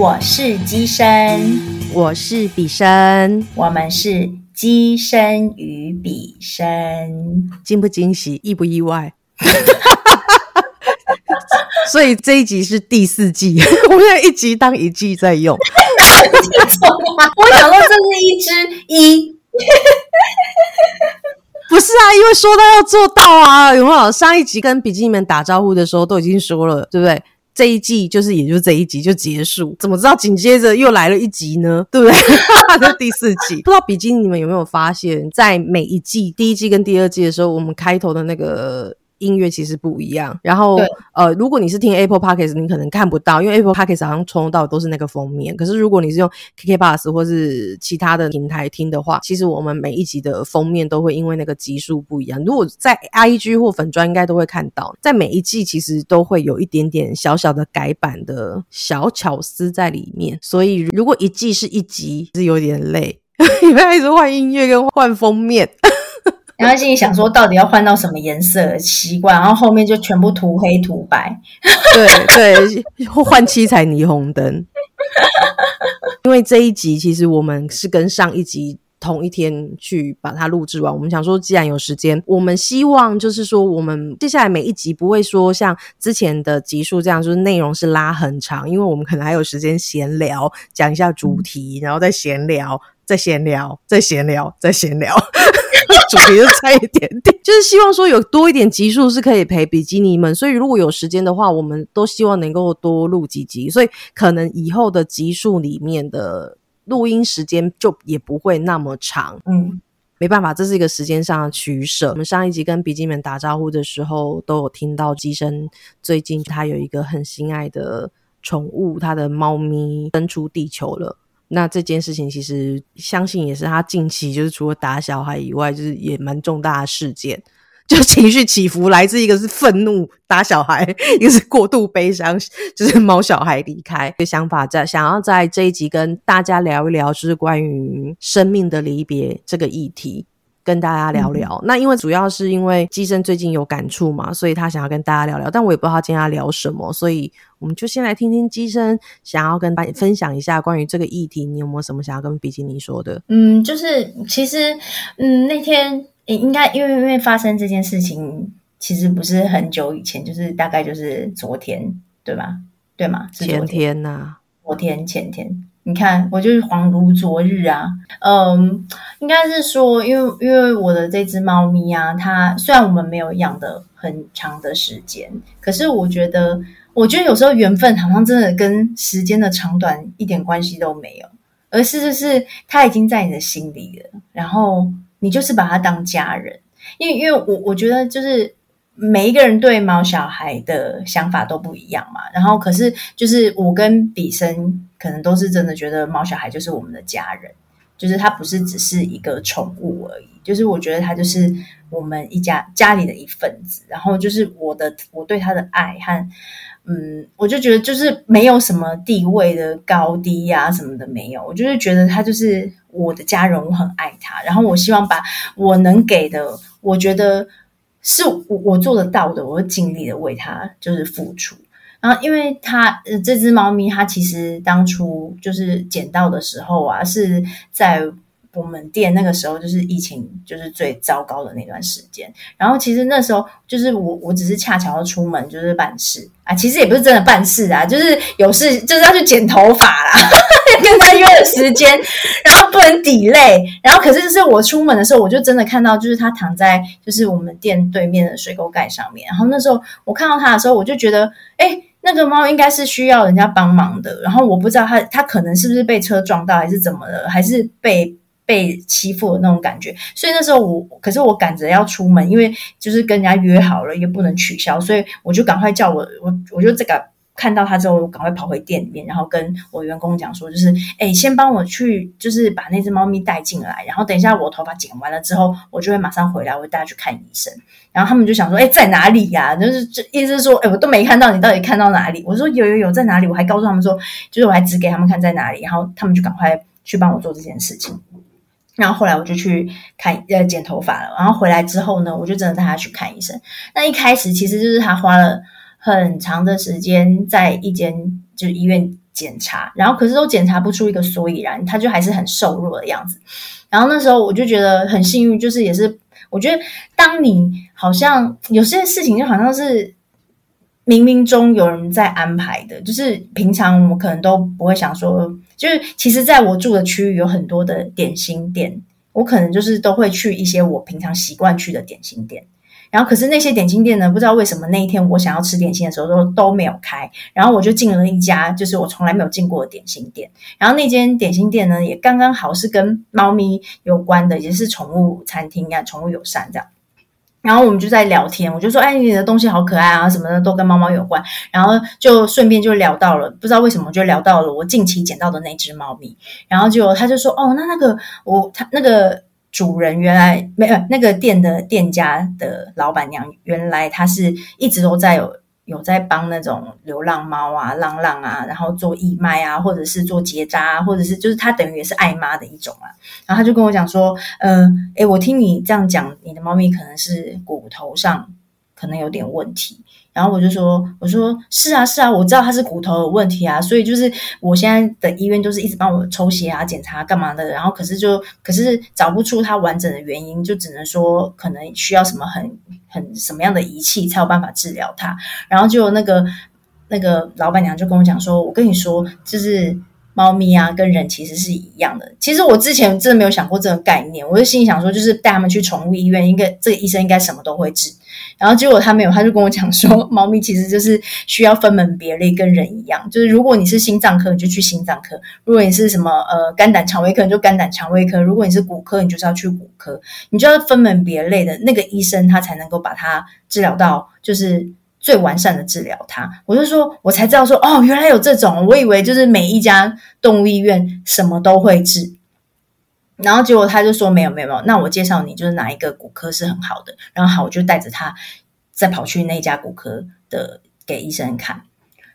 我是鸡生，我是比生，我们是鸡生与比生，惊不惊喜，意不意外？所以这一集是第四季，我们要一集当一季在用。我想到这是一只一，不是啊，因为说到要做到啊，有没有？上一集跟比基尼们打招呼的时候都已经说了，对不对？这一季就是，也就这一集就结束，怎么知道紧接着又来了一集呢？对不对？这第四季，不知道比基尼你们有没有发现，在每一季第一季跟第二季的时候，我们开头的那个。音乐其实不一样，然后呃，如果你是听 Apple Podcast，你可能看不到，因为 Apple Podcast 好像从头到尾都是那个封面。可是如果你是用 KK Bus 或是其他的平台听的话，其实我们每一集的封面都会因为那个集数不一样。如果在 IG 或粉专应该都会看到，在每一季其实都会有一点点小小的改版的小巧思在里面。所以如果一季是一集，是有点累，因为一直换音乐跟换封面。然后心里想说，到底要换到什么颜色？习惯，然后后面就全部涂黑涂白。对对，换七彩霓虹灯。因为这一集其实我们是跟上一集同一天去把它录制完。我们想说，既然有时间，我们希望就是说，我们接下来每一集不会说像之前的集数这样，就是内容是拉很长，因为我们可能还有时间闲聊，讲一下主题，然后再闲聊，再闲聊，在闲聊，在闲聊。主题就差一点点，就是希望说有多一点集数是可以陪比基尼们，所以如果有时间的话，我们都希望能够多录几集，所以可能以后的集数里面的录音时间就也不会那么长。嗯，没办法，这是一个时间上的取舍。我们上一集跟比基尼们打招呼的时候，都有听到机身最近他有一个很心爱的宠物，他的猫咪登出地球了。那这件事情其实相信也是他近期就是除了打小孩以外，就是也蛮重大的事件，就情绪起伏来自一个是愤怒打小孩，一个是过度悲伤，就是猫小孩离开的想法，在想要在这一集跟大家聊一聊，就是关于生命的离别这个议题。跟大家聊聊，那因为主要是因为机身最近有感触嘛，所以他想要跟大家聊聊，但我也不知道今天要聊什么，所以我们就先来听听机身想要跟大家分享一下关于这个议题，你有没有什么想要跟比基尼说的？嗯，就是其实，嗯，那天应该因为因为发生这件事情，其实不是很久以前，就是大概就是昨天，对吧？对吗？前天呐，昨天前天。你看，我就是恍如昨日啊。嗯，应该是说，因为因为我的这只猫咪啊，它虽然我们没有养的很长的时间，可是我觉得，我觉得有时候缘分好像真的跟时间的长短一点关系都没有，而是就是它已经在你的心里了，然后你就是把它当家人。因为因为我我觉得就是。每一个人对毛小孩的想法都不一样嘛，然后可是就是我跟比生可能都是真的觉得毛小孩就是我们的家人，就是他不是只是一个宠物而已，就是我觉得他就是我们一家家里的一份子，然后就是我的我对他的爱和嗯，我就觉得就是没有什么地位的高低呀什么的没有，我就是觉得他就是我的家人，我很爱他，然后我希望把我能给的，我觉得。是我我做得到的，我会尽力的为它就是付出。然后，因为它呃这只猫咪，它其实当初就是捡到的时候啊，是在。我们店那个时候就是疫情就是最糟糕的那段时间，然后其实那时候就是我我只是恰巧要出门就是办事啊，其实也不是真的办事啊，就是有事就是要去剪头发啦，跟他约了时间，然后不能抵累，然后可是就是我出门的时候，我就真的看到就是他躺在就是我们店对面的水沟盖上面，然后那时候我看到他的时候，我就觉得哎，那个猫应该是需要人家帮忙的，然后我不知道它它可能是不是被车撞到还是怎么了，还是被。被欺负的那种感觉，所以那时候我，可是我赶着要出门，因为就是跟人家约好了，也不能取消，所以我就赶快叫我我我就这个看到他之后，我赶快跑回店里面，然后跟我员工讲说，就是哎，先帮我去，就是把那只猫咪带进来，然后等一下我头发剪完了之后，我就会马上回来，我带他去看医生。然后他们就想说，哎，在哪里呀？就是这意思是说，哎，我都没看到你，到底看到哪里？我说有有有，在哪里？我还告诉他们说，就是我还指给他们看在哪里，然后他们就赶快去帮我做这件事情。然后后来我就去看呃剪头发了，然后回来之后呢，我就真的带他去看医生。那一开始其实就是他花了很长的时间在一间就是医院检查，然后可是都检查不出一个所以然，他就还是很瘦弱的样子。然后那时候我就觉得很幸运，就是也是我觉得当你好像有些事情就好像是冥冥中有人在安排的，就是平常我们可能都不会想说，就是其实在我住的区域有很多的点心店，我可能就是都会去一些我平常习惯去的点心店。然后，可是那些点心店呢？不知道为什么那一天我想要吃点心的时候都都没有开。然后我就进了一家就是我从来没有进过的点心店。然后那间点心店呢，也刚刚好是跟猫咪有关的，也是宠物餐厅啊，宠物友善这样。然后我们就在聊天，我就说：“哎，你的东西好可爱啊，什么的都跟猫猫有关。”然后就顺便就聊到了，不知道为什么就聊到了我近期捡到的那只猫咪。然后就他就说：“哦，那那个我他那个。”主人原来没有那个店的店家的老板娘，原来她是一直都在有有在帮那种流浪猫啊、浪浪啊，然后做义卖啊，或者是做结扎，啊或者是就是她等于也是爱妈的一种啊。然后他就跟我讲说，嗯，诶，我听你这样讲，你的猫咪可能是骨头上可能有点问题。然后我就说：“我说是啊，是啊，我知道他是骨头有问题啊，所以就是我现在的医院都是一直帮我抽血啊、检查干嘛的。然后可是就可是找不出他完整的原因，就只能说可能需要什么很很什么样的仪器才有办法治疗他。然后就那个那个老板娘就跟我讲说：我跟你说，就是猫咪啊跟人其实是一样的。其实我之前真的没有想过这个概念，我就心里想说，就是带他们去宠物医院，应该这个医生应该什么都会治。”然后结果他没有，他就跟我讲说，猫咪其实就是需要分门别类，跟人一样。就是如果你是心脏科，你就去心脏科；如果你是什么呃肝胆肠胃科，你就肝胆肠胃科；如果你是骨科，你就是要去骨科。你就要分门别类的那个医生，他才能够把它治疗到就是最完善的治疗它。我就说，我才知道说，哦，原来有这种，我以为就是每一家动物医院什么都会治。然后结果他就说没有没有没有，那我介绍你就是哪一个骨科是很好的。然后好，我就带着他再跑去那家骨科的给医生看。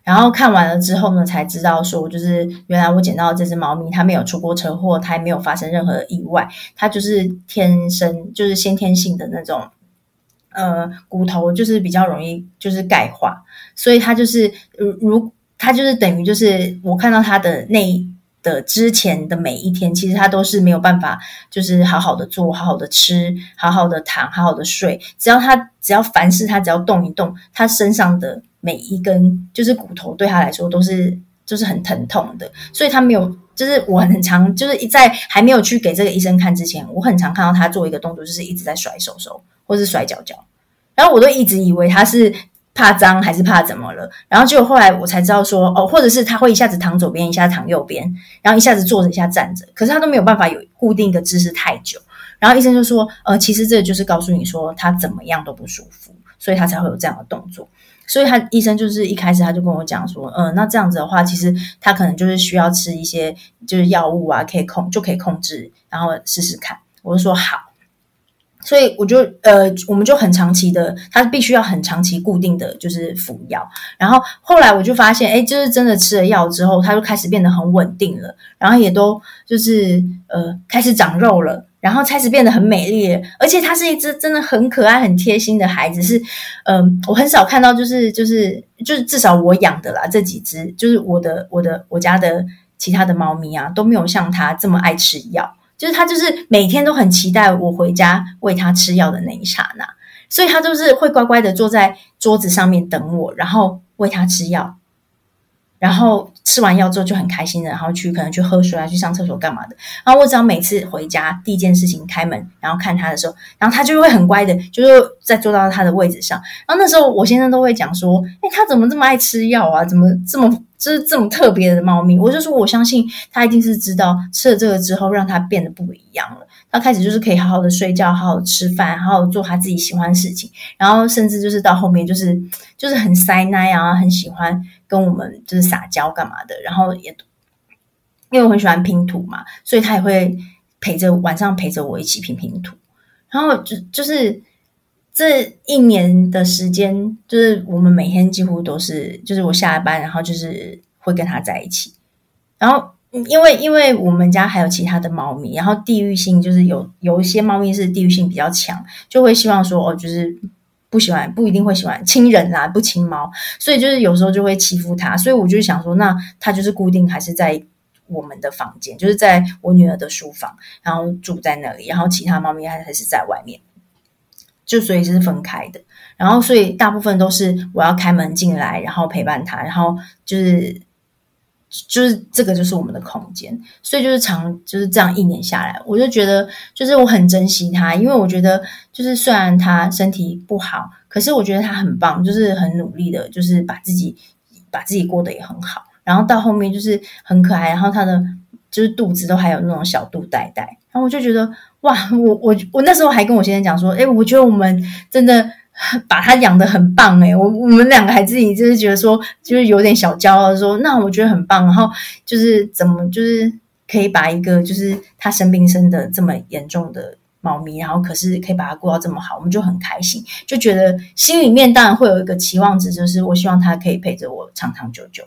然后看完了之后呢，才知道说就是原来我捡到这只猫咪，它没有出过车祸，它也没有发生任何意外，它就是天生就是先天性的那种呃骨头就是比较容易就是钙化，所以它就是如如它就是等于就是我看到它的那。的之前的每一天，其实他都是没有办法，就是好好的做，好好的吃，好好的躺，好好的睡。只要他只要凡事他只要动一动，他身上的每一根就是骨头，对他来说都是就是很疼痛的。所以他没有，就是我很常就是在还没有去给这个医生看之前，我很常看到他做一个动作，就是一直在甩手手或是甩脚脚，然后我都一直以为他是。怕脏还是怕怎么了？然后结果后来我才知道说哦，或者是他会一下子躺左边，一下子躺右边，然后一下子坐着，一下站着，可是他都没有办法有固定一个姿势太久。然后医生就说，呃，其实这就是告诉你说他怎么样都不舒服，所以他才会有这样的动作。所以他医生就是一开始他就跟我讲说，嗯，那这样子的话，其实他可能就是需要吃一些就是药物啊，可以控就可以控制，然后试试看。我就说好。所以我就呃，我们就很长期的，他必须要很长期固定的就是服药。然后后来我就发现，哎，就是真的吃了药之后，他就开始变得很稳定了，然后也都就是呃开始长肉了，然后开始变得很美丽，而且它是一只真的很可爱、很贴心的孩子。是嗯，我很少看到，就是就是就是至少我养的啦，这几只就是我的我的我家的其他的猫咪啊，都没有像它这么爱吃药。就是他，就是每天都很期待我回家喂他吃药的那一刹那，所以他就是会乖乖的坐在桌子上面等我，然后喂他吃药，然后。吃完药之后就很开心的，然后去可能去喝水啊，去上厕所干嘛的。然后我只要每次回家第一件事情开门，然后看他的时候，然后他就会很乖的，就是再坐到他的位置上。然后那时候我先生都会讲说：“哎，他怎么这么爱吃药啊？怎么这么就是这么特别的猫咪？”我就说我相信他一定是知道吃了这个之后让他变得不一样了。他开始就是可以好好的睡觉，好好吃饭，好好做他自己喜欢的事情。然后甚至就是到后面就是就是很塞奶啊，很喜欢。跟我们就是撒娇干嘛的，然后也因为我很喜欢拼图嘛，所以他也会陪着晚上陪着我一起拼拼图。然后就就是这一年的时间，就是我们每天几乎都是，就是我下了班，然后就是会跟他在一起。然后因为因为我们家还有其他的猫咪，然后地域性就是有有一些猫咪是地域性比较强，就会希望说哦，就是。不喜欢，不一定会喜欢亲人啦，不亲猫，所以就是有时候就会欺负它。所以我就想说，那它就是固定还是在我们的房间，就是在我女儿的书房，然后住在那里，然后其他猫咪还还是在外面，就所以是分开的。然后所以大部分都是我要开门进来，然后陪伴他，然后就是。就是这个，就是我们的空间，所以就是长就是这样一年下来，我就觉得就是我很珍惜他，因为我觉得就是虽然他身体不好，可是我觉得他很棒，就是很努力的，就是把自己把自己过得也很好，然后到后面就是很可爱，然后他的就是肚子都还有那种小肚带带，然后我就觉得哇，我我我那时候还跟我先生讲说，哎，我觉得我们真的。把它养的很棒诶，我我们两个还自己就是觉得说，就是有点小骄傲，说那我觉得很棒。然后就是怎么就是可以把一个就是他生病生的这么严重的猫咪，然后可是可以把它过到这么好，我们就很开心，就觉得心里面当然会有一个期望值，就是我希望它可以陪着我长长久久。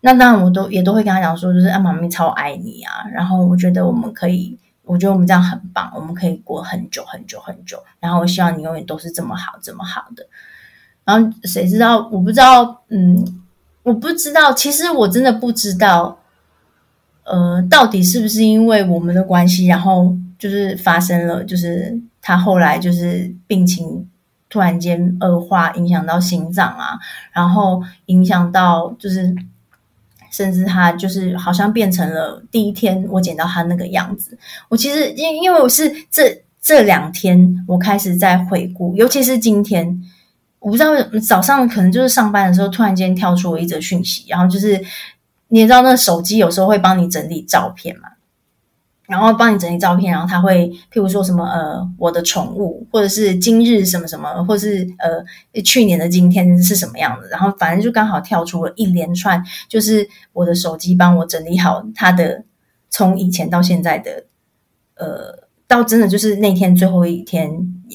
那当然我都也都会跟他讲说，就是啊，猫咪超爱你啊，然后我觉得我们可以。我觉得我们这样很棒，我们可以过很久很久很久。然后我希望你永远都是这么好这么好的。然后谁知道？我不知道，嗯，我不知道。其实我真的不知道，呃，到底是不是因为我们的关系，然后就是发生了，就是他后来就是病情突然间恶化，影响到心脏啊，然后影响到就是。甚至他就是好像变成了第一天我捡到他那个样子。我其实因因为我是这这两天我开始在回顾，尤其是今天，我不知道早上可能就是上班的时候突然间跳出了一则讯息，然后就是你也知道那手机有时候会帮你整理照片嘛。然后帮你整理照片，然后他会譬如说什么呃，我的宠物，或者是今日什么什么，或者是呃去年的今天是什么样子，然后反正就刚好跳出了一连串，就是我的手机帮我整理好他的从以前到现在的呃，到真的就是那天最后一天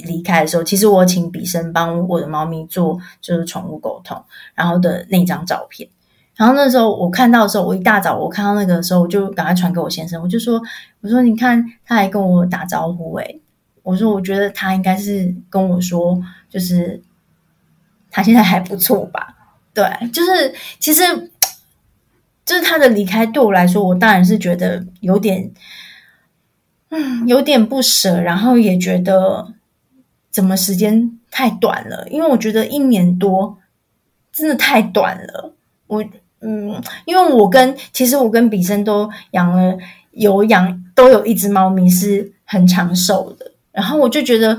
离开的时候，其实我请笔生帮我的猫咪做就是宠物沟通，然后的那张照片。然后那时候我看到的时候，我一大早我看到那个的时候，我就赶快传给我先生，我就说：“我说你看，他还跟我打招呼诶，我说我觉得他应该是跟我说，就是他现在还不错吧？对，就是其实就是他的离开对我来说，我当然是觉得有点，嗯，有点不舍，然后也觉得怎么时间太短了，因为我觉得一年多真的太短了，我。嗯，因为我跟其实我跟比生都养了有养都有一只猫咪是很长寿的，然后我就觉得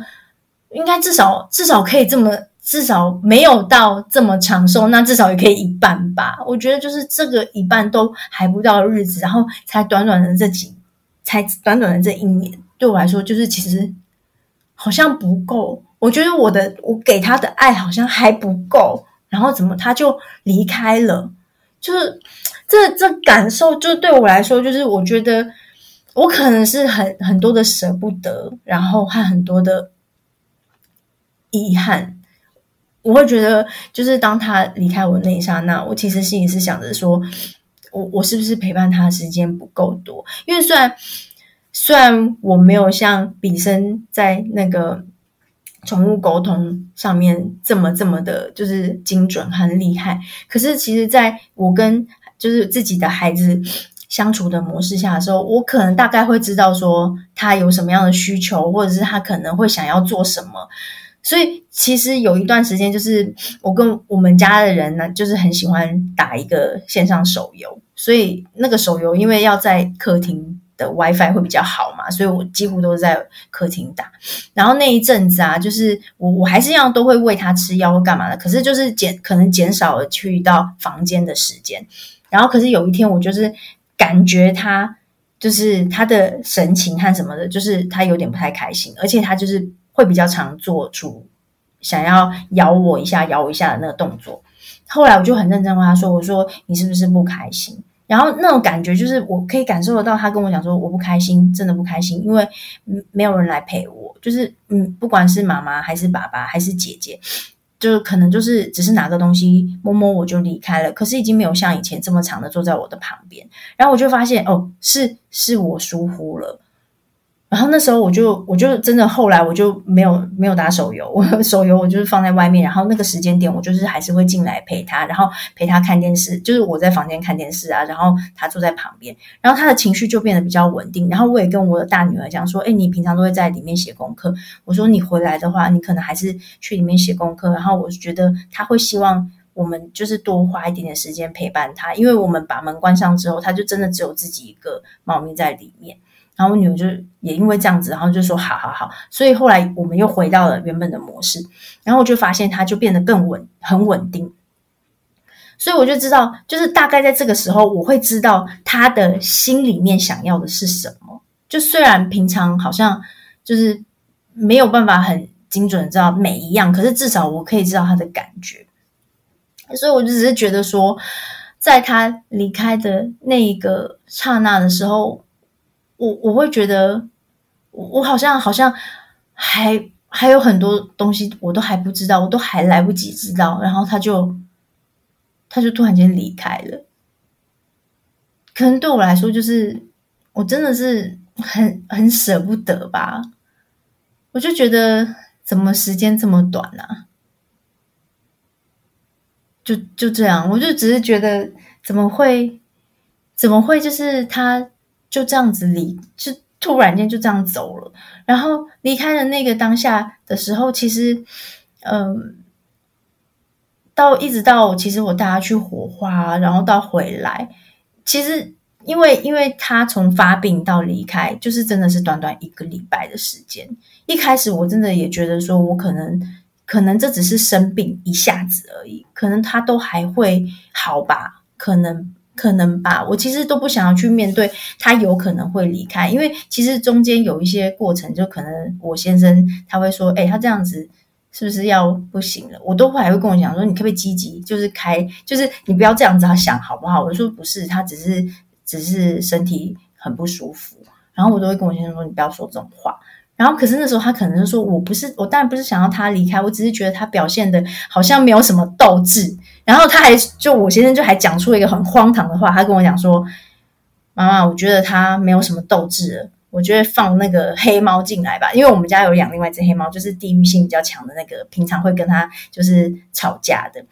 应该至少至少可以这么至少没有到这么长寿，那至少也可以一半吧。我觉得就是这个一半都还不到日子，然后才短短的这几才短短的这一年，对我来说就是其实好像不够。我觉得我的我给他的爱好像还不够，然后怎么他就离开了？就是这这感受，就对我来说，就是我觉得我可能是很很多的舍不得，然后和很多的遗憾。我会觉得，就是当他离开我那一刹那，我其实心里是想着说，我我是不是陪伴他的时间不够多？因为虽然虽然我没有像比生在那个。宠物沟通上面这么这么的，就是精准很厉害。可是其实，在我跟就是自己的孩子相处的模式下的时候，我可能大概会知道说他有什么样的需求，或者是他可能会想要做什么。所以其实有一段时间，就是我跟我们家的人呢，就是很喜欢打一个线上手游。所以那个手游因为要在客厅。的 WiFi 会比较好嘛，所以我几乎都是在客厅打。然后那一阵子啊，就是我我还是一样都会喂他吃药或干嘛的，可是就是减可能减少了去到房间的时间。然后可是有一天我就是感觉他就是他的神情和什么的，就是他有点不太开心，而且他就是会比较常做出想要咬我一下、咬我一下的那个动作。后来我就很认真问他说：“我说你是不是不开心？”然后那种感觉就是，我可以感受得到，他跟我讲说我不开心，真的不开心，因为嗯没有人来陪我。就是嗯，不管是妈妈还是爸爸还是姐姐，就是可能就是只是拿个东西摸摸我就离开了，可是已经没有像以前这么长的坐在我的旁边。然后我就发现哦，是是我疏忽了。然后那时候我就我就真的后来我就没有没有打手游，我 手游我就是放在外面，然后那个时间点我就是还是会进来陪他，然后陪他看电视，就是我在房间看电视啊，然后他坐在旁边，然后他的情绪就变得比较稳定。然后我也跟我的大女儿讲说，哎，你平常都会在里面写功课，我说你回来的话，你可能还是去里面写功课。然后我觉得他会希望我们就是多花一点点时间陪伴他，因为我们把门关上之后，他就真的只有自己一个猫咪在里面。然后我女儿就也因为这样子，然后就说好好好，所以后来我们又回到了原本的模式，然后我就发现她就变得更稳，很稳定。所以我就知道，就是大概在这个时候，我会知道她的心里面想要的是什么。就虽然平常好像就是没有办法很精准的知道每一样，可是至少我可以知道她的感觉。所以我就只是觉得说，在她离开的那一个刹那的时候。我我会觉得，我我好像好像还还有很多东西我都还不知道，我都还来不及知道，然后他就他就突然间离开了。可能对我来说，就是我真的是很很舍不得吧。我就觉得怎么时间这么短啊？就就这样，我就只是觉得怎么会怎么会就是他。就这样子离，就突然间就这样走了。然后离开的那个当下的时候，其实，嗯，到一直到其实我带他去火化，然后到回来，其实因为因为他从发病到离开，就是真的是短短一个礼拜的时间。一开始我真的也觉得说，我可能可能这只是生病一下子而已，可能他都还会好吧，可能。可能吧，我其实都不想要去面对他有可能会离开，因为其实中间有一些过程，就可能我先生他会说：“哎，他这样子是不是要不行了？”我都会还会跟我讲说：“你可不可以积极，就是开，就是你不要这样子想，好不好？”我说：“不是，他只是只是身体很不舒服。”然后我都会跟我先生说：“你不要说这种话。”然后，可是那时候他可能就说：“我不是，我当然不是想要他离开，我只是觉得他表现的好像没有什么斗志。”然后他还就我先生就还讲出了一个很荒唐的话，他跟我讲说：“妈妈，我觉得他没有什么斗志了，我觉得放那个黑猫进来吧，因为我们家有养另外一只黑猫，就是地域性比较强的那个，平常会跟他就是吵架的。”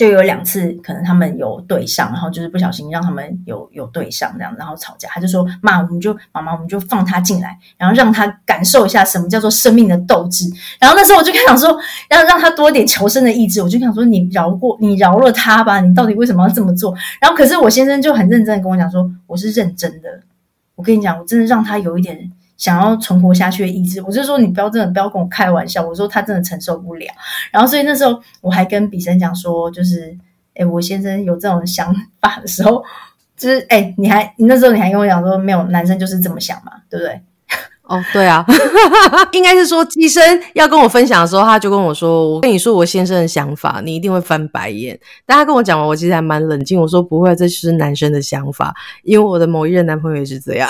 就有两次，可能他们有对上，然后就是不小心让他们有有对上这样，然后吵架。他就说：“妈，我们就妈妈，我们就放他进来，然后让他感受一下什么叫做生命的斗志。”然后那时候我就想说，要让他多点求生的意志。我就想说：“你饶过，你饶了他吧，你到底为什么要这么做？”然后可是我先生就很认真的跟我讲说：“我是认真的，我跟你讲，我真的让他有一点。”想要存活下去的意志，我就说你不要真的不要跟我开玩笑。我说他真的承受不了。然后所以那时候我还跟比生讲说，就是哎，我先生有这种想法的时候，就是哎，你还你那时候你还跟我讲说，没有男生就是这么想嘛，对不对？哦，对啊，应该是说机生要跟我分享的时候，他就跟我说，我跟你说我先生的想法，你一定会翻白眼。但他跟我讲完，我其实还蛮冷静。我说不会，这就是男生的想法，因为我的某一任男朋友也是这样。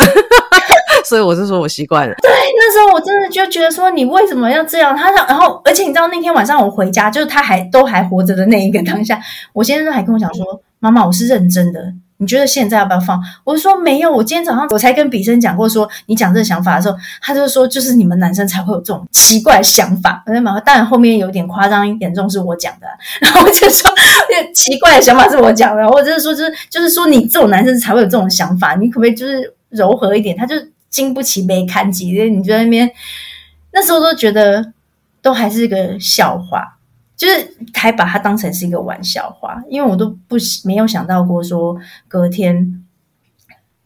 所以我是说，我习惯了。对，那时候我真的就觉得说，你为什么要这样？他想，然后，而且你知道，那天晚上我回家，就是他还都还活着的那一个当下，我先生还跟我讲说：“妈妈，我是认真的，你觉得现在要不要放？”我说：“没有，我今天早上我才跟比生讲过，说你讲这个想法的时候，他就说，就是你们男生才会有这种奇怪的想法。”我在马当然后面有点夸张严重，是我讲的。然后我就说，奇怪的想法是我讲的，我就是说，就是就是说，你这种男生才会有这种想法，你可不可以就是柔和一点？他就。经不起被看及，你就在那边那时候都觉得都还是个笑话，就是还把它当成是一个玩笑话，因为我都不没有想到过说隔天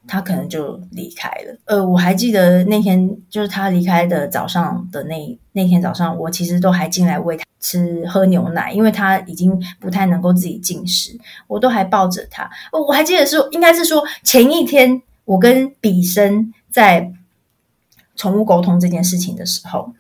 他可能就离开了。呃，我还记得那天就是他离开的早上的那那天早上，我其实都还进来喂他吃喝牛奶，因为他已经不太能够自己进食，我都还抱着他。我还记得是应该是说前一天我跟比生。在宠物沟通这件事情的时候，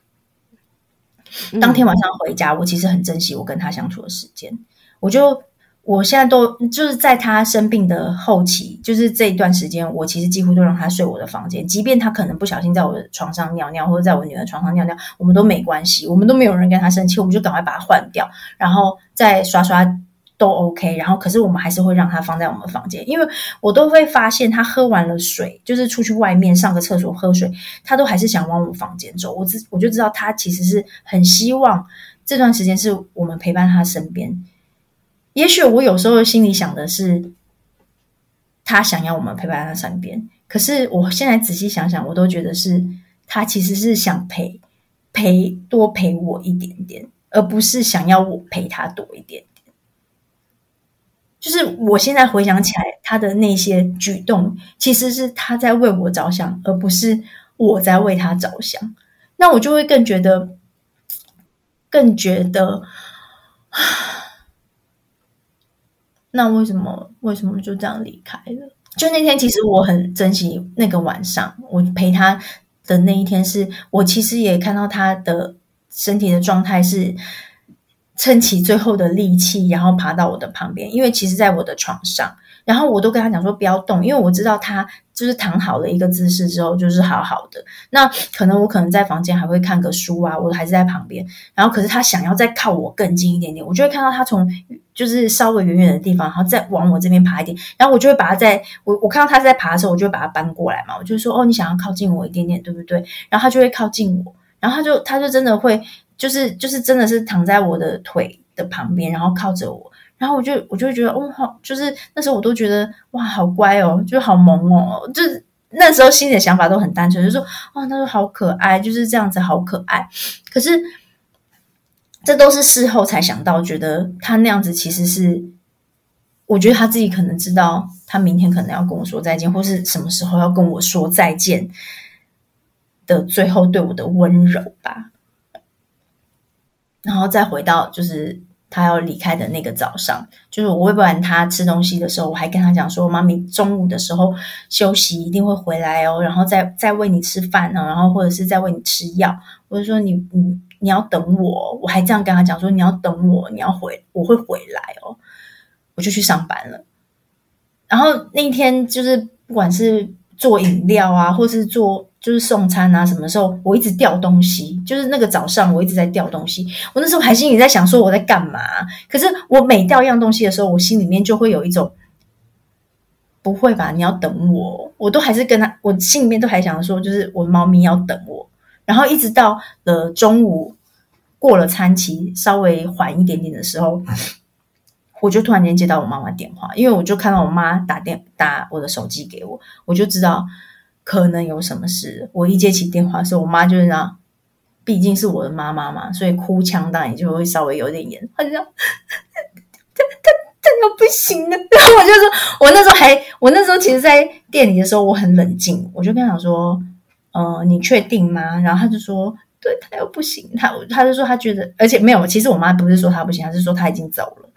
当天晚上回家，我其实很珍惜我跟他相处的时间。我就我现在都就是在他生病的后期，就是这一段时间，我其实几乎都让他睡我的房间，即便他可能不小心在我的床上尿尿，或者在我女儿床上尿尿，我们都没关系，我们都没有人跟他生气，我们就赶快把它换掉，然后再刷刷都 OK，然后可是我们还是会让它放在我们房间，因为我都会发现它喝完了水，就是出去外面上个厕所喝水，它都还是想往我房间走。我知我就知道它其实是很希望这段时间是我们陪伴他身边。也许我有时候心里想的是，他想要我们陪伴他身边，可是我现在仔细想想，我都觉得是他其实是想陪陪多陪我一点点。而不是想要我陪他多一点，就是我现在回想起来，他的那些举动，其实是他在为我着想，而不是我在为他着想。那我就会更觉得，更觉得，那为什么为什么就这样离开了？就那天，其实我很珍惜那个晚上，我陪他的那一天，是我其实也看到他的。身体的状态是撑起最后的力气，然后爬到我的旁边。因为其实，在我的床上，然后我都跟他讲说不要动，因为我知道他就是躺好了一个姿势之后就是好好的。那可能我可能在房间还会看个书啊，我还是在旁边。然后，可是他想要再靠我更近一点点，我就会看到他从就是稍微远远的地方，然后再往我这边爬一点。然后我就会把他在我我看到他在爬的时候，我就会把他搬过来嘛。我就说哦，你想要靠近我一点点，对不对？然后他就会靠近我。然后他就他就真的会，就是就是真的是躺在我的腿的旁边，然后靠着我，然后我就我就会觉得，哦，好，就是那时候我都觉得，哇，好乖哦，就好萌哦，就那时候心里的想法都很单纯，就说，哇，他说好可爱，就是这样子，好可爱。可是这都是事后才想到，觉得他那样子其实是，我觉得他自己可能知道，他明天可能要跟我说再见，或是什么时候要跟我说再见。的最后对我的温柔吧，然后再回到就是他要离开的那个早上，就是我喂完他吃东西的时候，我还跟他讲说：“妈咪中午的时候休息一定会回来哦，然后再再喂你吃饭呢，然后或者是再喂你吃药，或者说你你你要等我，我还这样跟他讲说你要等我，你要回我会回来哦，我就去上班了。然后那天就是不管是做饮料啊，或是做。就是送餐啊，什么时候我一直掉东西？就是那个早上我一直在掉东西。我那时候还心里在想说我在干嘛？可是我每掉一样东西的时候，我心里面就会有一种不会吧？你要等我，我都还是跟他，我心里面都还想说，就是我猫咪要等我。然后一直到了中午过了餐期，稍微缓一点点的时候，我就突然间接到我妈妈电话，因为我就看到我妈打电打我的手机给我，我就知道。可能有什么事？我一接起电话的时候，我妈就是那，毕竟是我的妈妈嘛，所以哭腔当然就会稍微有点严。她就这样，她她她要不行了。然后我就说，我那时候还，我那时候其实，在店里的时候，我很冷静，我就跟她讲说，呃，你确定吗？然后她就说，对，她又不行。她她就说，她觉得，而且没有，其实我妈不是说她不行，她是说她已经走了。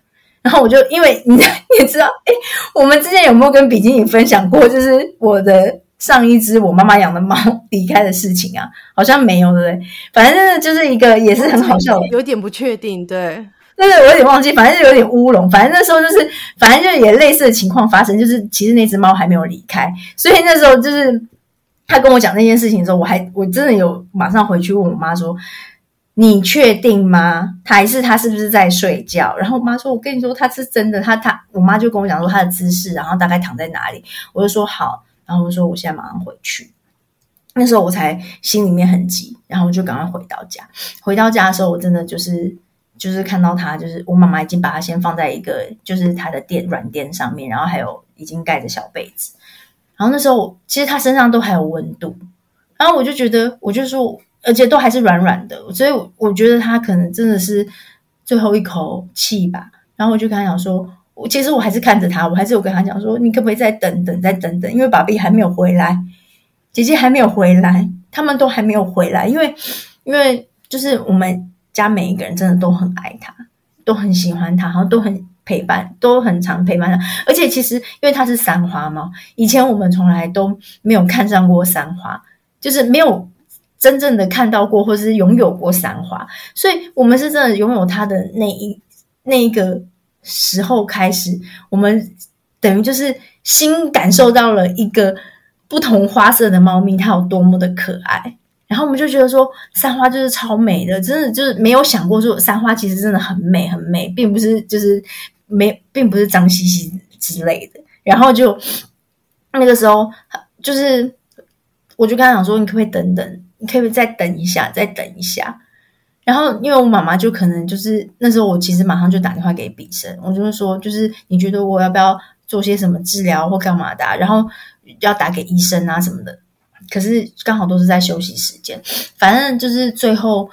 然后我就因为你你也知道，哎，我们之前有没有跟比基尼分享过？就是我的。上一只我妈妈养的猫离开的事情啊，好像没有，对不对？反正就是一个也是很好笑的，有点不确定，对，那个我有点忘记，反正就有点乌龙。反正那时候就是，反正就也类似的情况发生，就是其实那只猫还没有离开，所以那时候就是他跟我讲那件事情的时候，我还我真的有马上回去问我妈说：“你确定吗？还是他是不是在睡觉？”然后我妈说：“我跟你说，他是真的。”他他我妈就跟我讲说他的姿势，然后大概躺在哪里，我就说好。然后我说我现在马上回去，那时候我才心里面很急，然后我就赶快回到家。回到家的时候，我真的就是就是看到他，就是我妈妈已经把他先放在一个就是他的垫软垫上面，然后还有已经盖着小被子。然后那时候其实他身上都还有温度，然后我就觉得，我就说，而且都还是软软的，所以我觉得他可能真的是最后一口气吧。然后我就跟他讲说。我其实我还是看着他，我还是有跟他讲说，你可不可以再等等，再等等，因为爸比还没有回来，姐姐还没有回来，他们都还没有回来，因为因为就是我们家每一个人真的都很爱他，都很喜欢他，然后都很陪伴，都很常陪伴他。而且其实因为他是三花嘛，以前我们从来都没有看上过三花，就是没有真正的看到过或是拥有过三花，所以我们是真的拥有他的那一那一个。时候开始，我们等于就是新感受到了一个不同花色的猫咪，它有多么的可爱。然后我们就觉得说，三花就是超美的，真的就是没有想过说三花其实真的很美很美，并不是就是没，并不是脏兮兮之类的。然后就那个时候，就是我就跟他讲说，你可不可以等等？你可不可以再等一下，再等一下？然后因为我妈妈就可能就是那时候，我其实马上就打电话给笔生，我就会说，就是你觉得我要不要做些什么治疗或干嘛的？然后要打给医生啊什么的。可是刚好都是在休息时间，反正就是最后，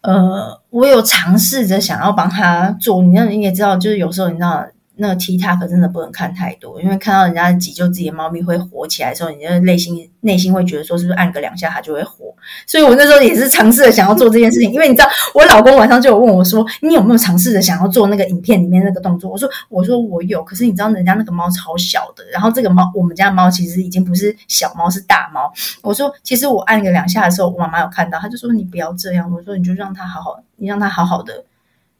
呃，我有尝试着想要帮他做，你那你也知道，就是有时候你知道。那个 T 塔可真的不能看太多，因为看到人家急救自己的猫咪会活起来的时候，你的内心内心会觉得说是不是按个两下它就会活？所以我那时候也是尝试着想要做这件事情，因为你知道我老公晚上就有问我说，你有没有尝试着想要做那个影片里面那个动作？我说我说我有，可是你知道人家那个猫超小的，然后这个猫我们家猫其实已经不是小猫是大猫。我说其实我按个两下的时候，我妈妈有看到，她就说你不要这样。我说你就让它好好，你让它好好的，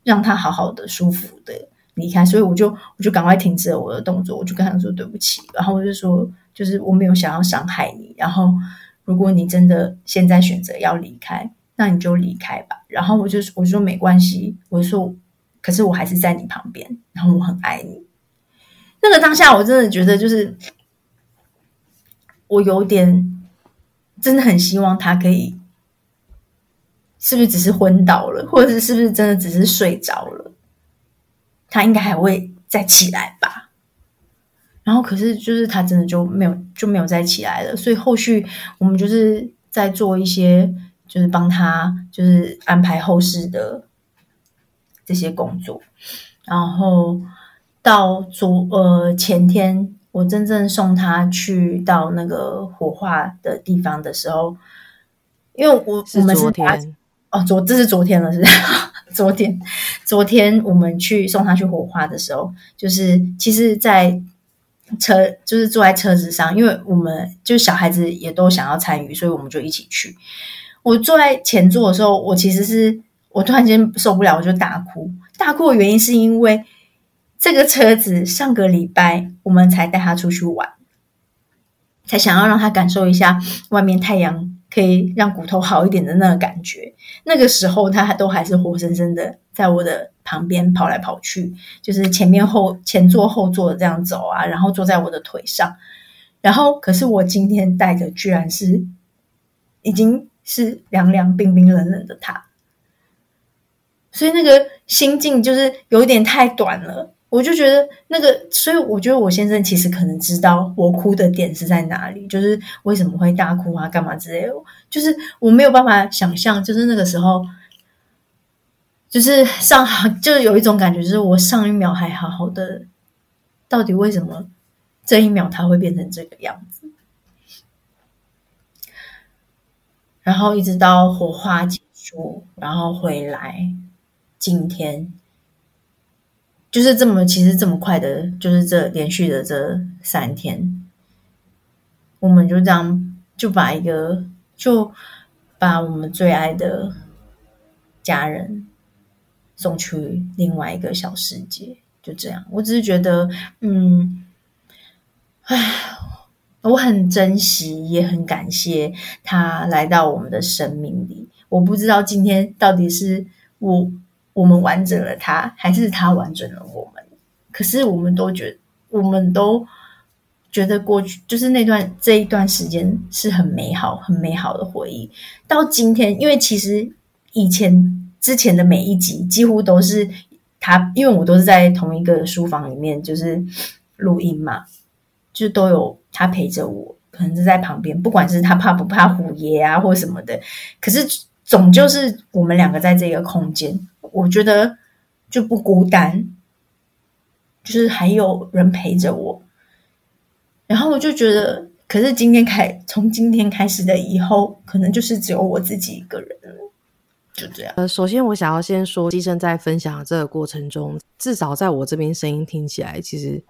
让它好好的舒服的。离开，所以我就我就赶快停止了我的动作，我就跟他说对不起，然后我就说，就是我没有想要伤害你，然后如果你真的现在选择要离开，那你就离开吧。然后我就我说没关系，我说可是我还是在你旁边，然后我很爱你。那个当下我真的觉得就是我有点真的很希望他可以，是不是只是昏倒了，或者是不是真的只是睡着了？他应该还会再起来吧，然后可是就是他真的就没有就没有再起来了，所以后续我们就是在做一些就是帮他就是安排后事的这些工作，然后到昨呃前天我真正送他去到那个火化的地方的时候，因为我我们是哦昨这是昨天了是。昨天，昨天我们去送他去火化的时候，就是其实，在车就是坐在车子上，因为我们就小孩子也都想要参与，所以我们就一起去。我坐在前座的时候，我其实是我突然间受不了，我就大哭。大哭的原因是因为这个车子上个礼拜我们才带他出去玩，才想要让他感受一下外面太阳。可以让骨头好一点的那个感觉，那个时候他还都还是活生生的在我的旁边跑来跑去，就是前面后前座后座这样走啊，然后坐在我的腿上，然后可是我今天带的居然是已经是凉凉冰冰冷冷的他，所以那个心境就是有点太短了。我就觉得那个，所以我觉得我先生其实可能知道我哭的点是在哪里，就是为什么会大哭啊，干嘛之类的。就是我没有办法想象，就是那个时候，就是上，就是有一种感觉，就是我上一秒还好好的，到底为什么这一秒他会变成这个样子？然后一直到火化结束，然后回来，今天。就是这么，其实这么快的，就是这连续的这三天，我们就这样就把一个就把我们最爱的家人送去另外一个小世界，就这样。我只是觉得，嗯，唉，我很珍惜，也很感谢他来到我们的生命里。我不知道今天到底是我。我们完整了他，还是他完整了我们？可是我们都觉，我们都觉得过去就是那段这一段时间是很美好、很美好的回忆。到今天，因为其实以前之前的每一集几乎都是他，因为我都是在同一个书房里面，就是录音嘛，就都有他陪着我，可能是在旁边，不管是他怕不怕虎爷啊，或什么的。可是总就是我们两个在这个空间。我觉得就不孤单，就是还有人陪着我。然后我就觉得，可是今天开，从今天开始的以后，可能就是只有我自己一个人了。就这样。呃，首先我想要先说，医生在分享这个过程中，至少在我这边声音听起来，其实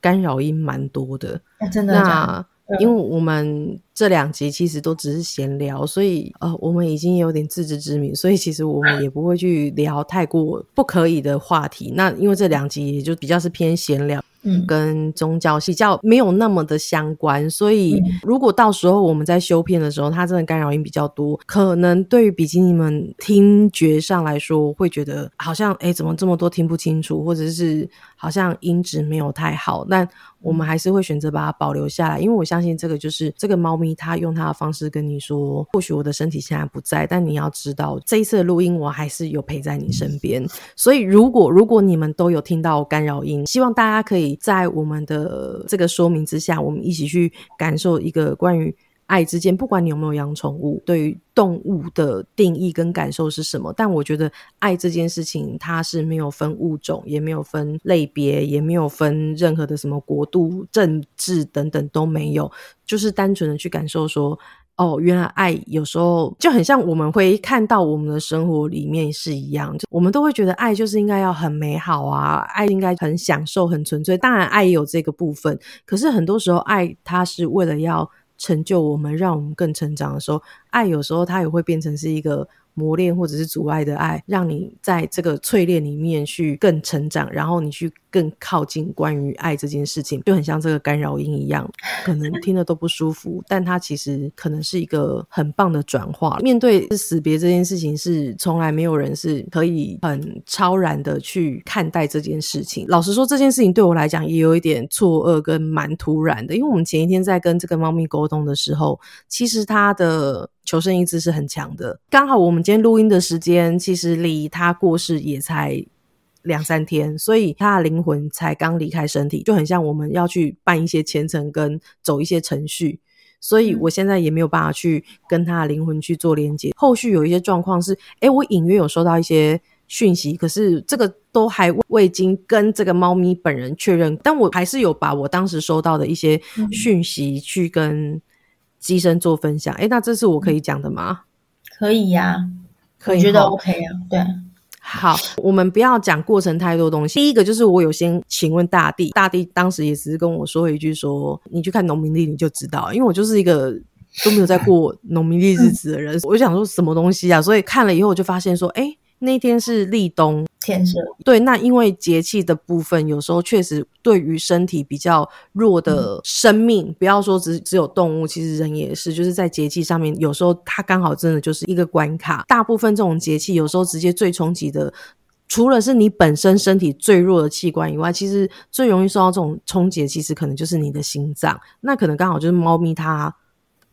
干扰音蛮多的。真的？那。因为我们这两集其实都只是闲聊，所以呃，我们已经有点自知之明，所以其实我们也不会去聊太过不可以的话题。那因为这两集也就比较是偏闲聊，嗯跟宗教比较没有那么的相关，所以嗯如果到时候我们在修片的时候，它真的干扰音比较多，可能对于比基尼们听觉上来说，会觉得好像哎怎么这么多听不清楚，或者是好像音质没有太好，但我们还是会选择把它保留下来，因为我相信这个就是这个猫咪它用它的方式跟你说，或许我的身体现在不在，但你要知道这一次的录音我还是有陪在你身边。所以如果如果你们都有听到干扰音，希望大家可以在我们的这个说明之下，我们一起去感受一个关于。爱之间，不管你有没有养宠物，对于动物的定义跟感受是什么？但我觉得爱这件事情，它是没有分物种，也没有分类别，也没有分任何的什么国度、政治等等都没有，就是单纯的去感受说。哦，原来爱有时候就很像我们会看到我们的生活里面是一样，就我们都会觉得爱就是应该要很美好啊，爱应该很享受、很纯粹。当然，爱也有这个部分，可是很多时候爱它是为了要成就我们，让我们更成长的时候，爱有时候它也会变成是一个磨练或者是阻碍的爱，让你在这个淬炼里面去更成长，然后你去更靠近关于爱这件事情，就很像这个干扰音一样，可能听的都不舒服，但它其实可能是一个很棒的转化。面对死别这件事情，是从来没有人是可以很超然的去看待这件事情。老实说，这件事情对我来讲也有一点错愕跟蛮突然的，因为我们前一天在跟这个猫咪沟通的时候，其实它的。求生意志是很强的，刚好我们今天录音的时间其实离他过世也才两三天，所以他的灵魂才刚离开身体，就很像我们要去办一些前程跟走一些程序，所以我现在也没有办法去跟他的灵魂去做连接。后续有一些状况是，诶，我隐约有收到一些讯息，可是这个都还未经跟这个猫咪本人确认，但我还是有把我当时收到的一些讯息去跟。机身做分享，哎，那这是我可以讲的吗？可以呀，可以，我觉得 OK 啊。对，好，我们不要讲过程太多东西。第一个就是我有先请问大地，大地当时也只是跟我说一句，说你去看农民历你就知道，因为我就是一个都没有在过农民历日子的人，我就想说什么东西啊，所以看了以后我就发现说，哎。那天是立冬，天色对。那因为节气的部分，有时候确实对于身体比较弱的生命，不要说只只有动物，其实人也是，就是在节气上面，有时候它刚好真的就是一个关卡。大部分这种节气，有时候直接最冲击的，除了是你本身身体最弱的器官以外，其实最容易受到这种冲击，其实可能就是你的心脏。那可能刚好就是猫咪它。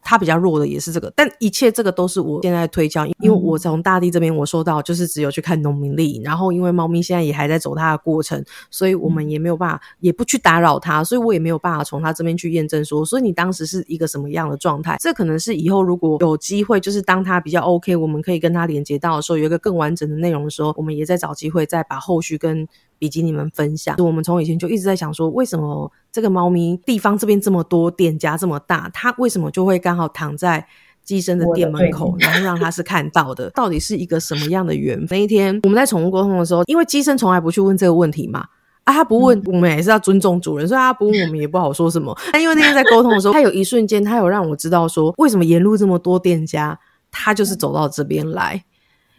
它比较弱的也是这个，但一切这个都是我现在推敲，因为我从大地这边我收到就是只有去看农民力，然后因为猫咪现在也还在走它的过程，所以我们也没有办法，也不去打扰它，所以我也没有办法从它这边去验证说，所以你当时是一个什么样的状态？这可能是以后如果有机会，就是当它比较 OK，我们可以跟它连接到的时候，有一个更完整的内容的时候，我们也在找机会再把后续跟。比基尼们分享，我们从以前就一直在想说，为什么这个猫咪地方这边这么多，店家这么大，它为什么就会刚好躺在机身的店门口，然后让它是看到的？到底是一个什么样的缘分？那一天我们在宠物沟通的时候，因为机身从来不去问这个问题嘛，啊，他不问，我们也是要尊重主人，所以他不问，我们也不好说什么。但因为那天在沟通的时候，他有一瞬间，他有让我知道说，为什么沿路这么多店家，他就是走到这边来。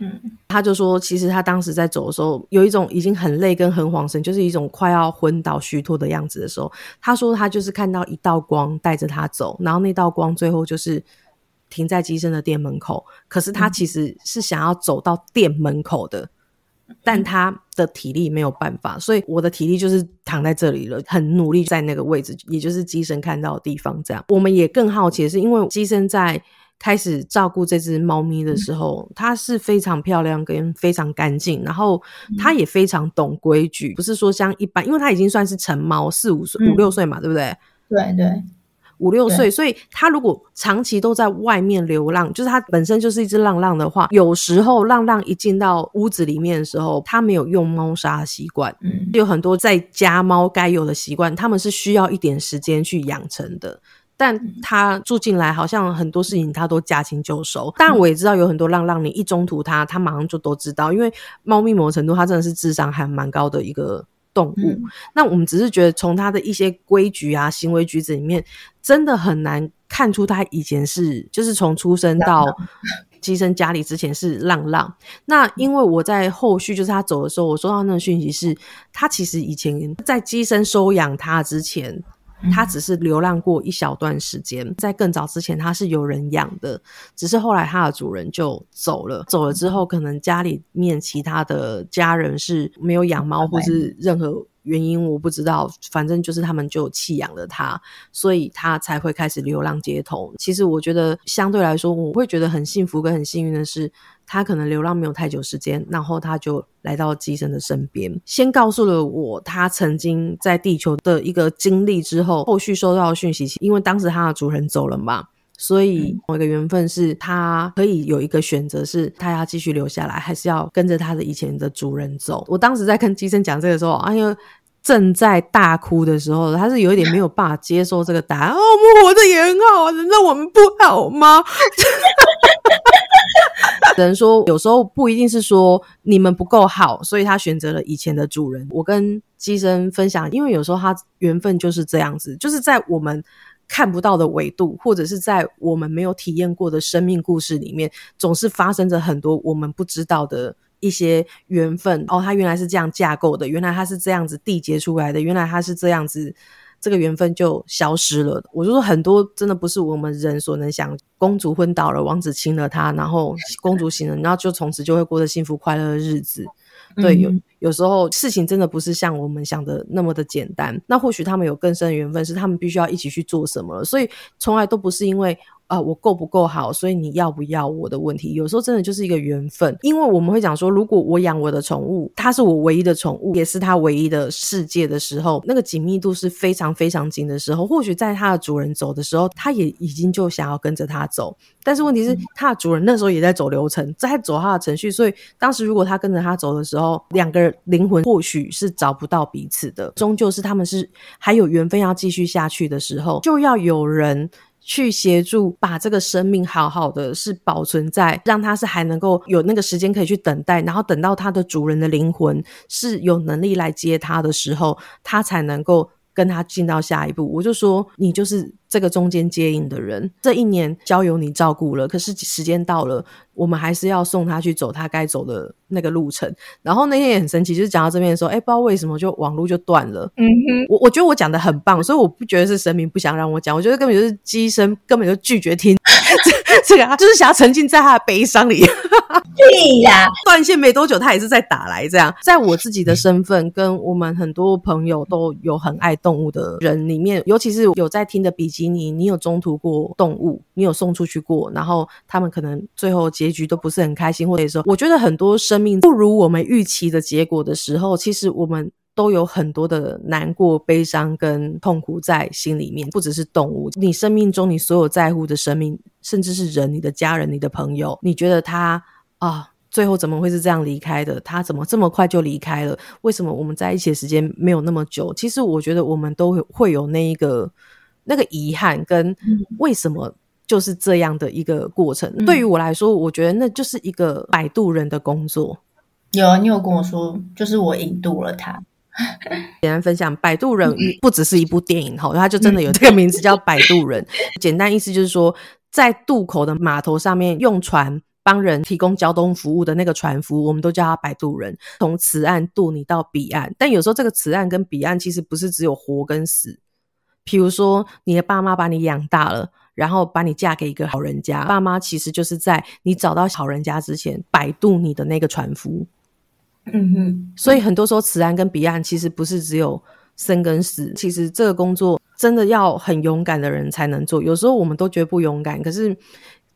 嗯，他就说，其实他当时在走的时候，有一种已经很累跟很恍神，就是一种快要昏倒虚脱的样子的时候，他说他就是看到一道光带着他走，然后那道光最后就是停在机身的店门口，可是他其实是想要走到店门口的，但他的体力没有办法，所以我的体力就是躺在这里了，很努力在那个位置，也就是机身看到的地方。这样，我们也更好奇的是，因为机身在。开始照顾这只猫咪的时候，它是非常漂亮跟非常干净，然后它也非常懂规矩，不是说像一般，因为它已经算是成猫，四五岁、五六岁嘛，对不对？对对，五六岁，所以它如果长期都在外面流浪，就是它本身就是一只浪浪的话，有时候浪浪一进到屋子里面的时候，它没有用猫砂的习惯，嗯，有很多在家猫该有的习惯，他们是需要一点时间去养成的。但他住进来，好像很多事情他都驾轻就熟。但，我也知道有很多浪浪，你一中途他，他马上就都知道。因为猫咪某程度，它真的是智商还蛮高的一个动物。那我们只是觉得，从它的一些规矩啊、行为举止里面，真的很难看出他以前是就是从出生到寄生 家里之前是浪浪。那因为我在后续就是他走的时候，我收到那个讯息是，他其实以前在寄生收养他之前。它只是流浪过一小段时间，在更早之前它是有人养的，只是后来它的主人就走了。走了之后，可能家里面其他的家人是没有养猫，或是任何原因我不知道，反正就是他们就弃养了它，所以它才会开始流浪街头。其实我觉得相对来说，我会觉得很幸福跟很幸运的是。他可能流浪没有太久时间，然后他就来到机身的身边，先告诉了我他曾经在地球的一个经历。之后，后续收到讯息，因为当时他的主人走了嘛，所以某一个缘分是他可以有一个选择，是他要继续留下来，还是要跟着他的以前的主人走。我当时在跟机生讲这个时候，哎呦，正在大哭的时候，他是有一点没有办法接受这个答案。哦，我们活着也很好啊，难道我们不好吗？只能说，有时候不一定是说你们不够好，所以他选择了以前的主人。我跟机身分享，因为有时候他缘分就是这样子，就是在我们看不到的维度，或者是在我们没有体验过的生命故事里面，总是发生着很多我们不知道的一些缘分。哦，它原来是这样架构的，原来它是这样子缔结出来的，原来它是这样子。这个缘分就消失了。我就说很多真的不是我们人所能想。公主昏倒了，王子亲了她，然后 公主醒了，然后就从此就会过着幸福快乐的日子。对，有有时候事情真的不是像我们想的那么的简单。那或许他们有更深的缘分，是他们必须要一起去做什么。所以从来都不是因为。啊，我够不够好？所以你要不要我的问题，有时候真的就是一个缘分。因为我们会讲说，如果我养我的宠物，它是我唯一的宠物，也是它唯一的世界的时候，那个紧密度是非常非常紧的时候，或许在它的主人走的时候，它也已经就想要跟着它走。但是问题是，它的主人那时候也在走流程，在走它的程序，所以当时如果它跟着它走的时候，两个灵魂或许是找不到彼此的，终究是他们是还有缘分要继续下去的时候，就要有人。去协助把这个生命好好的是保存在，让它是还能够有那个时间可以去等待，然后等到它的主人的灵魂是有能力来接它的时候，它才能够跟他进到下一步。我就说，你就是这个中间接应的人，这一年交由你照顾了，可是时间到了。我们还是要送他去走他该走的那个路程。然后那天也很神奇，就是讲到这边的时候，哎，不知道为什么就网络就断了。嗯哼，我我觉得我讲的很棒，所以我不觉得是神明不想让我讲，我觉得根本就是机身根本就拒绝听 这个，就是想要沉浸在他的悲伤里。对呀，断线没多久，他也是在打来这样。在我自己的身份跟我们很多朋友都有很爱动物的人里面，尤其是有在听的比基尼，你有中途过动物，你有送出去过，然后他们可能最后。结局都不是很开心，或者说，我觉得很多生命不如我们预期的结果的时候，其实我们都有很多的难过、悲伤跟痛苦在心里面。不只是动物，你生命中你所有在乎的生命，甚至是人，你的家人、你的朋友，你觉得他啊，最后怎么会是这样离开的？他怎么这么快就离开了？为什么我们在一起的时间没有那么久？其实我觉得我们都会会有那一个那个遗憾，跟为什么。就是这样的一个过程。对于我来说，我觉得那就是一个摆渡人的工作。有啊，你有跟我说，就是我引渡了他。简单分享，《摆渡人》不只是一部电影，哈，它就真的有这个名字叫《摆渡人》。简单意思就是说，在渡口的码头上面用船帮人提供交通服务的那个船夫，我们都叫他摆渡人，从此岸渡你到彼岸。但有时候这个此岸跟彼岸其实不是只有活跟死。比如说，你的爸妈把你养大了。然后把你嫁给一个好人家，爸妈其实就是在你找到好人家之前摆渡你的那个船夫。嗯哼，所以很多时候此岸跟彼岸其实不是只有生跟死，其实这个工作真的要很勇敢的人才能做。有时候我们都觉得不勇敢，可是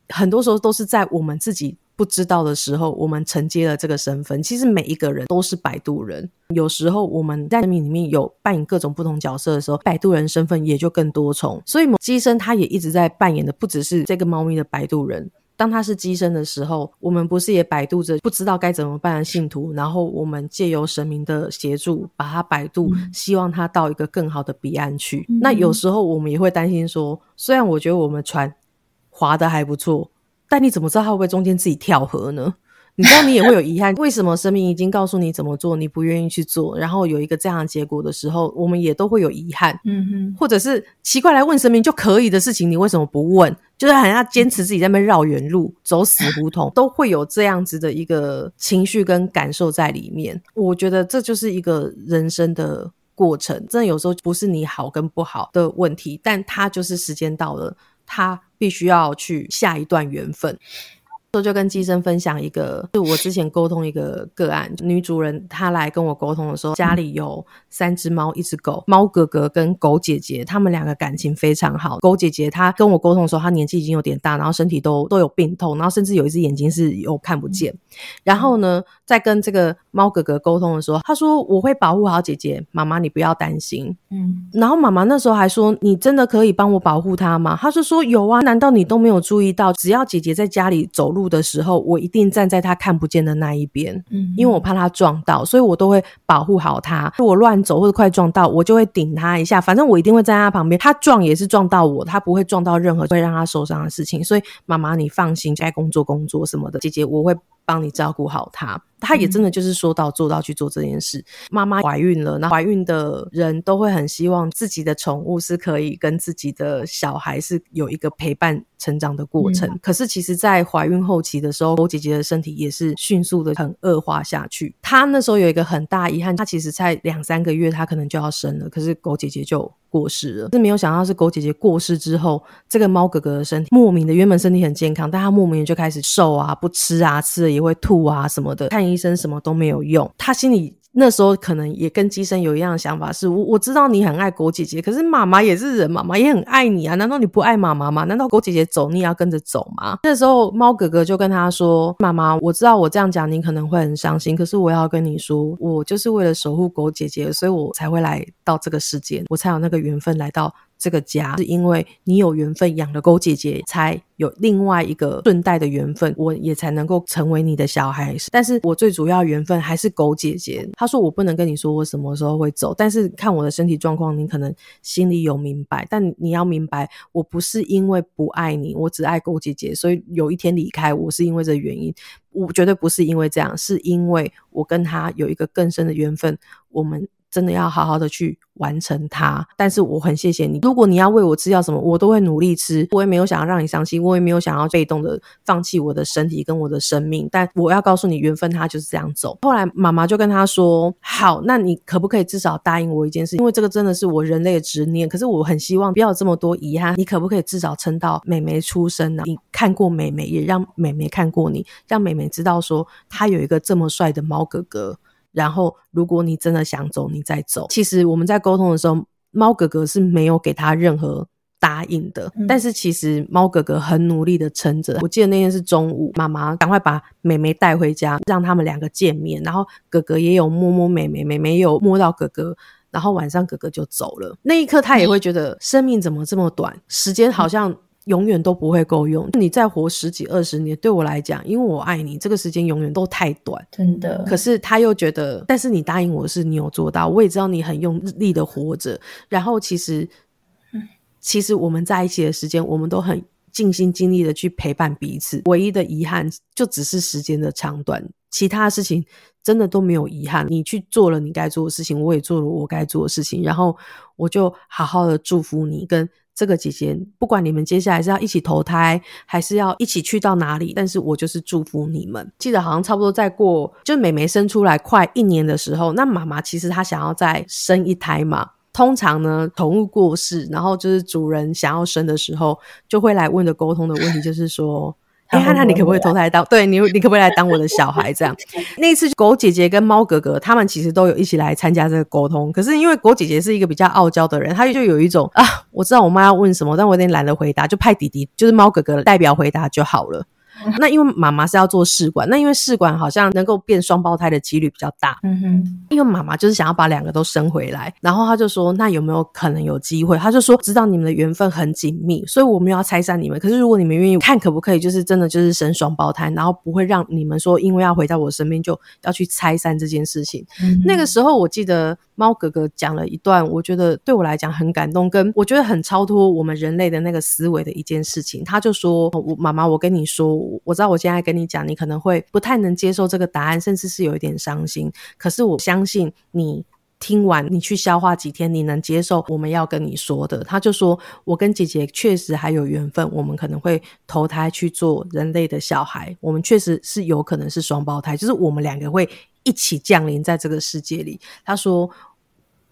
很多时候都是在我们自己。不知道的时候，我们承接了这个身份。其实每一个人都是摆渡人。有时候我们在生命里面有扮演各种不同角色的时候，摆渡人身份也就更多重。所以机身他也一直在扮演的不只是这个猫咪的摆渡人。当他是机身的时候，我们不是也摆渡着不知道该怎么办的信徒？然后我们借由神明的协助，把他摆渡，希望他到一个更好的彼岸去。那有时候我们也会担心说，虽然我觉得我们船划的还不错。但你怎么知道他会不会中间自己跳河呢？你知道你也会有遗憾，为什么生命已经告诉你怎么做，你不愿意去做，然后有一个这样的结果的时候，我们也都会有遗憾，嗯哼，或者是奇怪来问生命就可以的事情，你为什么不问？就是好像坚持自己在那边绕远路、走死胡同，都会有这样子的一个情绪跟感受在里面。我觉得这就是一个人生的过程，真的有时候不是你好跟不好的问题，但它就是时间到了，它必须要去下一段缘分。就跟机生分享一个，就我之前沟通一个个案，女主人她来跟我沟通的时候，家里有三只猫，一只狗，猫哥哥跟狗姐姐，他们两个感情非常好。狗姐姐她跟我沟通的时候，她年纪已经有点大，然后身体都都有病痛，然后甚至有一只眼睛是有看不见。然后呢，在跟这个猫哥哥沟通的时候，他说我会保护好姐姐，妈妈你不要担心。嗯，然后妈妈那时候还说，你真的可以帮我保护她吗？他是说有啊，难道你都没有注意到，只要姐姐在家里走路。的时候，我一定站在他看不见的那一边，嗯，因为我怕他撞到，所以我都会保护好他。如果乱走或者快撞到，我就会顶他一下，反正我一定会站在他旁边。他撞也是撞到我，他不会撞到任何会让他受伤的事情。所以妈妈，你放心，该工作工作什么的，姐姐我会帮你照顾好他。他也真的就是说到做到去做这件事。妈妈怀孕了，那怀孕的人都会很希望自己的宠物是可以跟自己的小孩是有一个陪伴成长的过程。可是其实，在怀孕后期的时候，狗姐姐的身体也是迅速的很恶化下去。她那时候有一个很大遗憾，她其实才两三个月，她可能就要生了，可是狗姐姐就过世了。是没有想到是狗姐姐过世之后，这个猫哥哥的身体莫名的原本身体很健康，但他莫名的就开始瘦啊，不吃啊，吃了也会吐啊什么的。看。医生什么都没有用，他心里那时候可能也跟机生有一样的想法，是我我知道你很爱狗姐姐，可是妈妈也是人，妈妈也很爱你啊，难道你不爱妈妈吗？难道狗姐姐走你也要跟着走吗？那时候猫哥哥就跟他说：“妈妈，我知道我这样讲你可能会很伤心，可是我要跟你说，我就是为了守护狗姐姐，所以我才会来到这个世界，我才有那个缘分来到。”这个家是因为你有缘分养了狗姐姐，才有另外一个顺带的缘分，我也才能够成为你的小孩。但是我最主要缘分还是狗姐姐。她说我不能跟你说我什么时候会走，但是看我的身体状况，你可能心里有明白。但你要明白，我不是因为不爱你，我只爱狗姐姐，所以有一天离开我是因为这原因。我绝对不是因为这样，是因为我跟他有一个更深的缘分。我们。真的要好好的去完成它，但是我很谢谢你。如果你要喂我吃药什么，我都会努力吃。我也没有想要让你伤心，我也没有想要被动的放弃我的身体跟我的生命。但我要告诉你，缘分它就是这样走。后来妈妈就跟他说：“好，那你可不可以至少答应我一件事？因为这个真的是我人类的执念。可是我很希望不要这么多遗憾。你可不可以至少撑到美眉出生呢？你看过美眉，也让美眉看过你，让美眉知道说她有一个这么帅的猫哥哥。”然后，如果你真的想走，你再走。其实我们在沟通的时候，猫哥哥是没有给他任何答应的。但是其实猫哥哥很努力的撑着。我记得那天是中午，妈妈赶快把妹妹带回家，让他们两个见面。然后哥哥也有摸摸美眉，美眉有摸到哥哥。然后晚上哥哥就走了。那一刻，他也会觉得生命怎么这么短，时间好像。永远都不会够用。你再活十几二十年，对我来讲，因为我爱你，这个时间永远都太短，真的。可是他又觉得，但是你答应我的事，你有做到。我也知道你很用力的活着。然后其实，其实我们在一起的时间，我们都很尽心尽力的去陪伴彼此。唯一的遗憾，就只是时间的长短。其他的事情真的都没有遗憾。你去做了你该做的事情，我也做了我该做的事情。然后我就好好的祝福你跟。这个姐姐，不管你们接下来是要一起投胎，还是要一起去到哪里，但是我就是祝福你们。记得好像差不多再过，就美眉生出来快一年的时候，那妈妈其实她想要再生一胎嘛。通常呢，宠物过世，然后就是主人想要生的时候，就会来问的沟通的问题，就是说。哎，那你可不可以投胎当？对你，你可不可以来当我的小孩？这样，那一次狗姐姐跟猫哥哥他们其实都有一起来参加这个沟通。可是因为狗姐姐是一个比较傲娇的人，她就有一种啊，我知道我妈要问什么，但我有点懒得回答，就派弟弟，就是猫哥哥代表回答就好了。那因为妈妈是要做试管，那因为试管好像能够变双胞胎的几率比较大。嗯哼，因为妈妈就是想要把两个都生回来，然后她就说，那有没有可能有机会？她就说，知道你们的缘分很紧密，所以我们要拆散你们。可是如果你们愿意看，可不可以就是真的就是生双胞胎，然后不会让你们说因为要回到我身边就要去拆散这件事情。那个时候我记得猫哥哥讲了一段，我觉得对我来讲很感动，跟我觉得很超脱我们人类的那个思维的一件事情。他就说，我妈妈，我跟你说。我知道我现在跟你讲，你可能会不太能接受这个答案，甚至是有一点伤心。可是我相信你。听完，你去消化几天，你能接受我们要跟你说的？他就说：“我跟姐姐确实还有缘分，我们可能会投胎去做人类的小孩，我们确实是有可能是双胞胎，就是我们两个会一起降临在这个世界里。”他说：“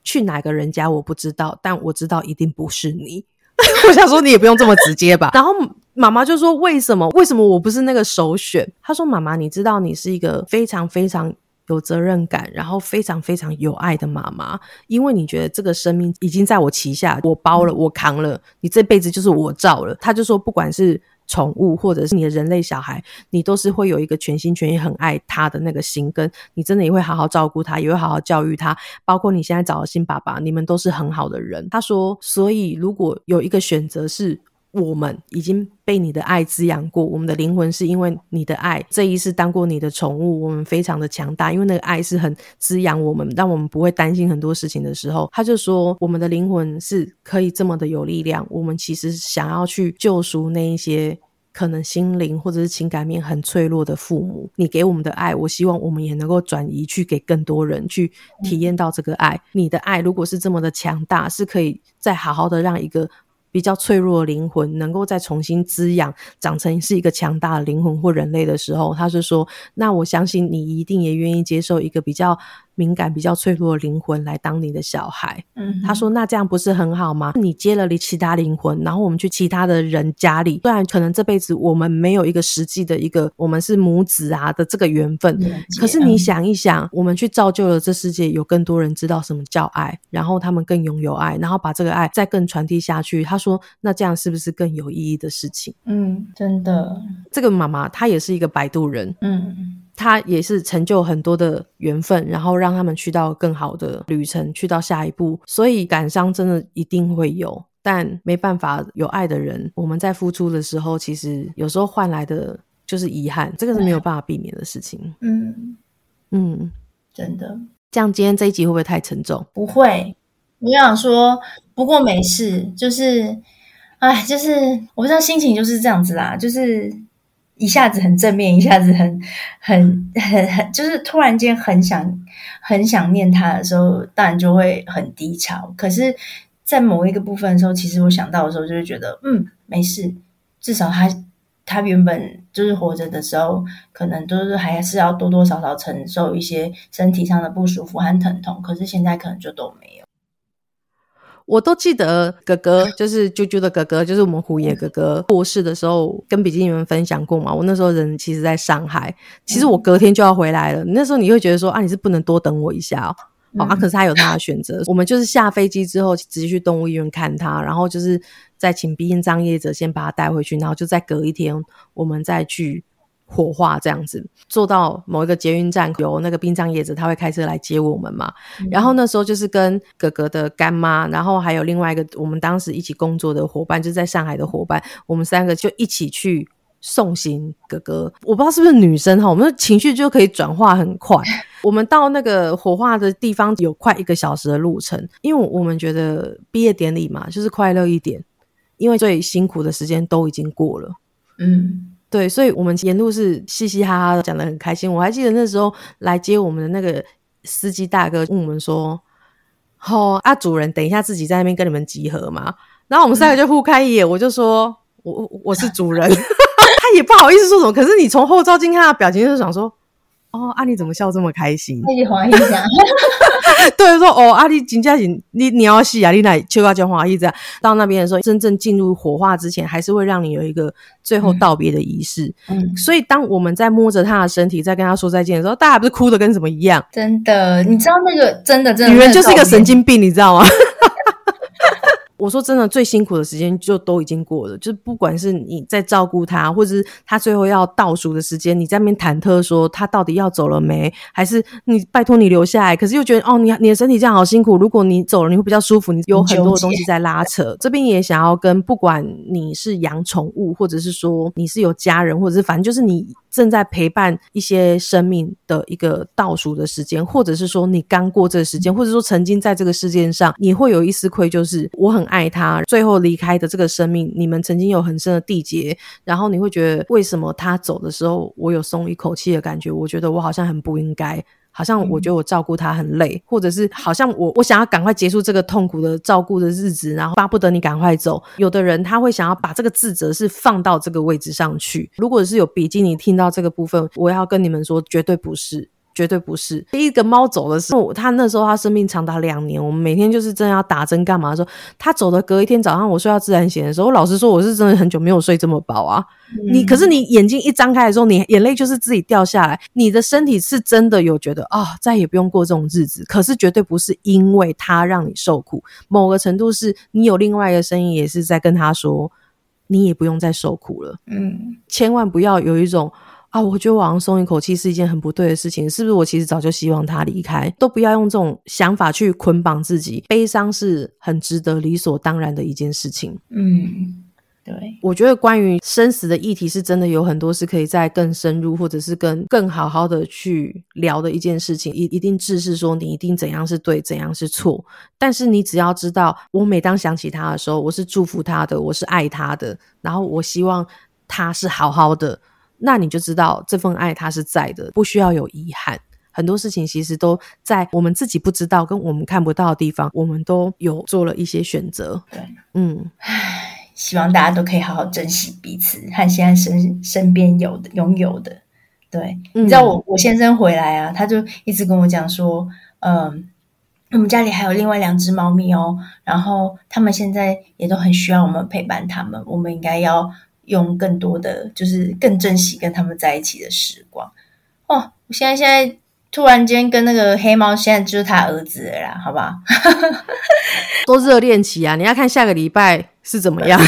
去哪个人家我不知道，但我知道一定不是你。”我想说你也不用这么直接吧。然后妈妈就说：“为什么？为什么我不是那个首选？”她说：“妈妈，你知道你是一个非常非常。”有责任感，然后非常非常有爱的妈妈，因为你觉得这个生命已经在我旗下，我包了，我扛了，你这辈子就是我照了。他就说，不管是宠物或者是你的人类小孩，你都是会有一个全心全意很爱他的那个心，根你真的也会好好照顾他，也会好好教育他。包括你现在找的新爸爸，你们都是很好的人。他说，所以如果有一个选择是。我们已经被你的爱滋养过，我们的灵魂是因为你的爱这一世当过你的宠物，我们非常的强大，因为那个爱是很滋养我们，让我们不会担心很多事情的时候，他就说我们的灵魂是可以这么的有力量，我们其实想要去救赎那一些可能心灵或者是情感面很脆弱的父母，你给我们的爱，我希望我们也能够转移去给更多人去体验到这个爱。你的爱如果是这么的强大，是可以再好好的让一个。比较脆弱的灵魂能够再重新滋养，长成是一个强大的灵魂或人类的时候，他是说：“那我相信你一定也愿意接受一个比较。”敏感比较脆弱的灵魂来当你的小孩，嗯，他说那这样不是很好吗？你接了你其他灵魂，然后我们去其他的人家里，虽然可能这辈子我们没有一个实际的一个我们是母子啊的这个缘分，可是你想一想，我们去造就了这世界，有更多人知道什么叫爱，然后他们更拥有爱，然后把这个爱再更传递下去。他说那这样是不是更有意义的事情？嗯，真的，这个妈妈她也是一个摆渡人，嗯。他也是成就很多的缘分，然后让他们去到更好的旅程，去到下一步。所以感伤真的一定会有，但没办法，有爱的人，我们在付出的时候，其实有时候换来的就是遗憾，这个是没有办法避免的事情。嗯嗯，真的。这样今天这一集会不会太沉重？不会，我想说，不过没事，就是，哎，就是我不知道心情就是这样子啦，就是。一下子很正面，一下子很很很很，就是突然间很想很想念他的时候，当然就会很低潮。可是，在某一个部分的时候，其实我想到的时候，就会觉得嗯，没事，至少他他原本就是活着的时候，可能都是还是要多多少少承受一些身体上的不舒服和疼痛，可是现在可能就都没。我都记得哥哥，就是啾啾的哥哥，就是我们虎爷哥哥过世的时候，跟比基尼们分享过嘛。我那时候人其实在上海，其实我隔天就要回来了。那时候你会觉得说啊，你是不能多等我一下哦。啊，可是他有他的选择。我们就是下飞机之后直接去动物医院看他，然后就是再请殡葬业者先把他带回去，然后就再隔一天我们再去。火化这样子，坐到某一个捷运站，有那个殡葬业者，他会开车来接我们嘛。然后那时候就是跟哥哥的干妈，然后还有另外一个我们当时一起工作的伙伴，就在上海的伙伴，我们三个就一起去送行哥哥。我不知道是不是女生哈，我们的情绪就可以转化很快。我们到那个火化的地方有快一个小时的路程，因为我们觉得毕业典礼嘛，就是快乐一点，因为最辛苦的时间都已经过了。嗯。对，所以我们沿路是嘻嘻哈哈的，讲的很开心。我还记得那时候来接我们的那个司机大哥问我们说：“哦，啊，主人，等一下自己在那边跟你们集合嘛。”然后我们三个就互开一眼，我就说：“我我是主人。”他也不好意思说什么，可是你从后照镜看他表情，就想说。哦，啊，你怎么笑这么开心？可以滑一下。对，说哦，阿丽金佳颖，你你要戏啊，你来秋高叫华一这样。到那边的时候，真正进入火化之前，还是会让你有一个最后道别的仪式。嗯，所以当我们在摸着他的身体，在跟他说再见的时候，大家不是哭的跟什么一样？真的，你知道那个真的真的，女人就是一个神经病，你知道吗？我说真的，最辛苦的时间就都已经过了。就是不管是你在照顾他，或者是他最后要倒数的时间，你在那边忐忑说他到底要走了没？还是你拜托你留下来？可是又觉得哦，你你的身体这样好辛苦。如果你走了，你会比较舒服。你有很多的东西在拉扯。这边也想要跟不管你是养宠物，或者是说你是有家人，或者是反正就是你。正在陪伴一些生命的一个倒数的时间，或者是说你刚过这个时间，或者说曾经在这个世界上，你会有一丝愧疚，是我很爱他，最后离开的这个生命，你们曾经有很深的缔结，然后你会觉得为什么他走的时候，我有松一口气的感觉？我觉得我好像很不应该。好像我觉得我照顾他很累，或者是好像我我想要赶快结束这个痛苦的照顾的日子，然后巴不得你赶快走。有的人他会想要把这个自责是放到这个位置上去。如果是有比基尼听到这个部分，我要跟你们说，绝对不是。绝对不是第一个猫走的时候，它那时候它生病长达两年，我们每天就是真的要打针干嘛的时候，他走的隔一天早上我睡到自然醒的时候，老实说我是真的很久没有睡这么饱啊。你可是你眼睛一张开的时候，你眼泪就是自己掉下来，你的身体是真的有觉得啊，再也不用过这种日子。可是绝对不是因为它让你受苦，某个程度是你有另外一个声音也是在跟他说，你也不用再受苦了。嗯，千万不要有一种。啊，我觉得网上松一口气是一件很不对的事情，是不是？我其实早就希望他离开，都不要用这种想法去捆绑自己。悲伤是很值得、理所当然的一件事情。嗯，对，我觉得关于生死的议题，是真的有很多是可以再更深入，或者是更更好好的去聊的一件事情。一一定只是说你一定怎样是对，怎样是错。但是你只要知道，我每当想起他的时候，我是祝福他的，我是爱他的，然后我希望他是好好的。那你就知道这份爱它是在的，不需要有遗憾。很多事情其实都在我们自己不知道跟我们看不到的地方，我们都有做了一些选择。对，嗯，唉，希望大家都可以好好珍惜彼此和现在身身边有的拥有的。对，你知道我我先生回来啊，他就一直跟我讲说，嗯，我们家里还有另外两只猫咪哦，然后他们现在也都很需要我们陪伴他们，我们应该要。用更多的，就是更珍惜跟他们在一起的时光。哦，我现在现在突然间跟那个黑猫，现在就是他儿子啦，好不好？多热恋期啊！你要看下个礼拜是怎么样？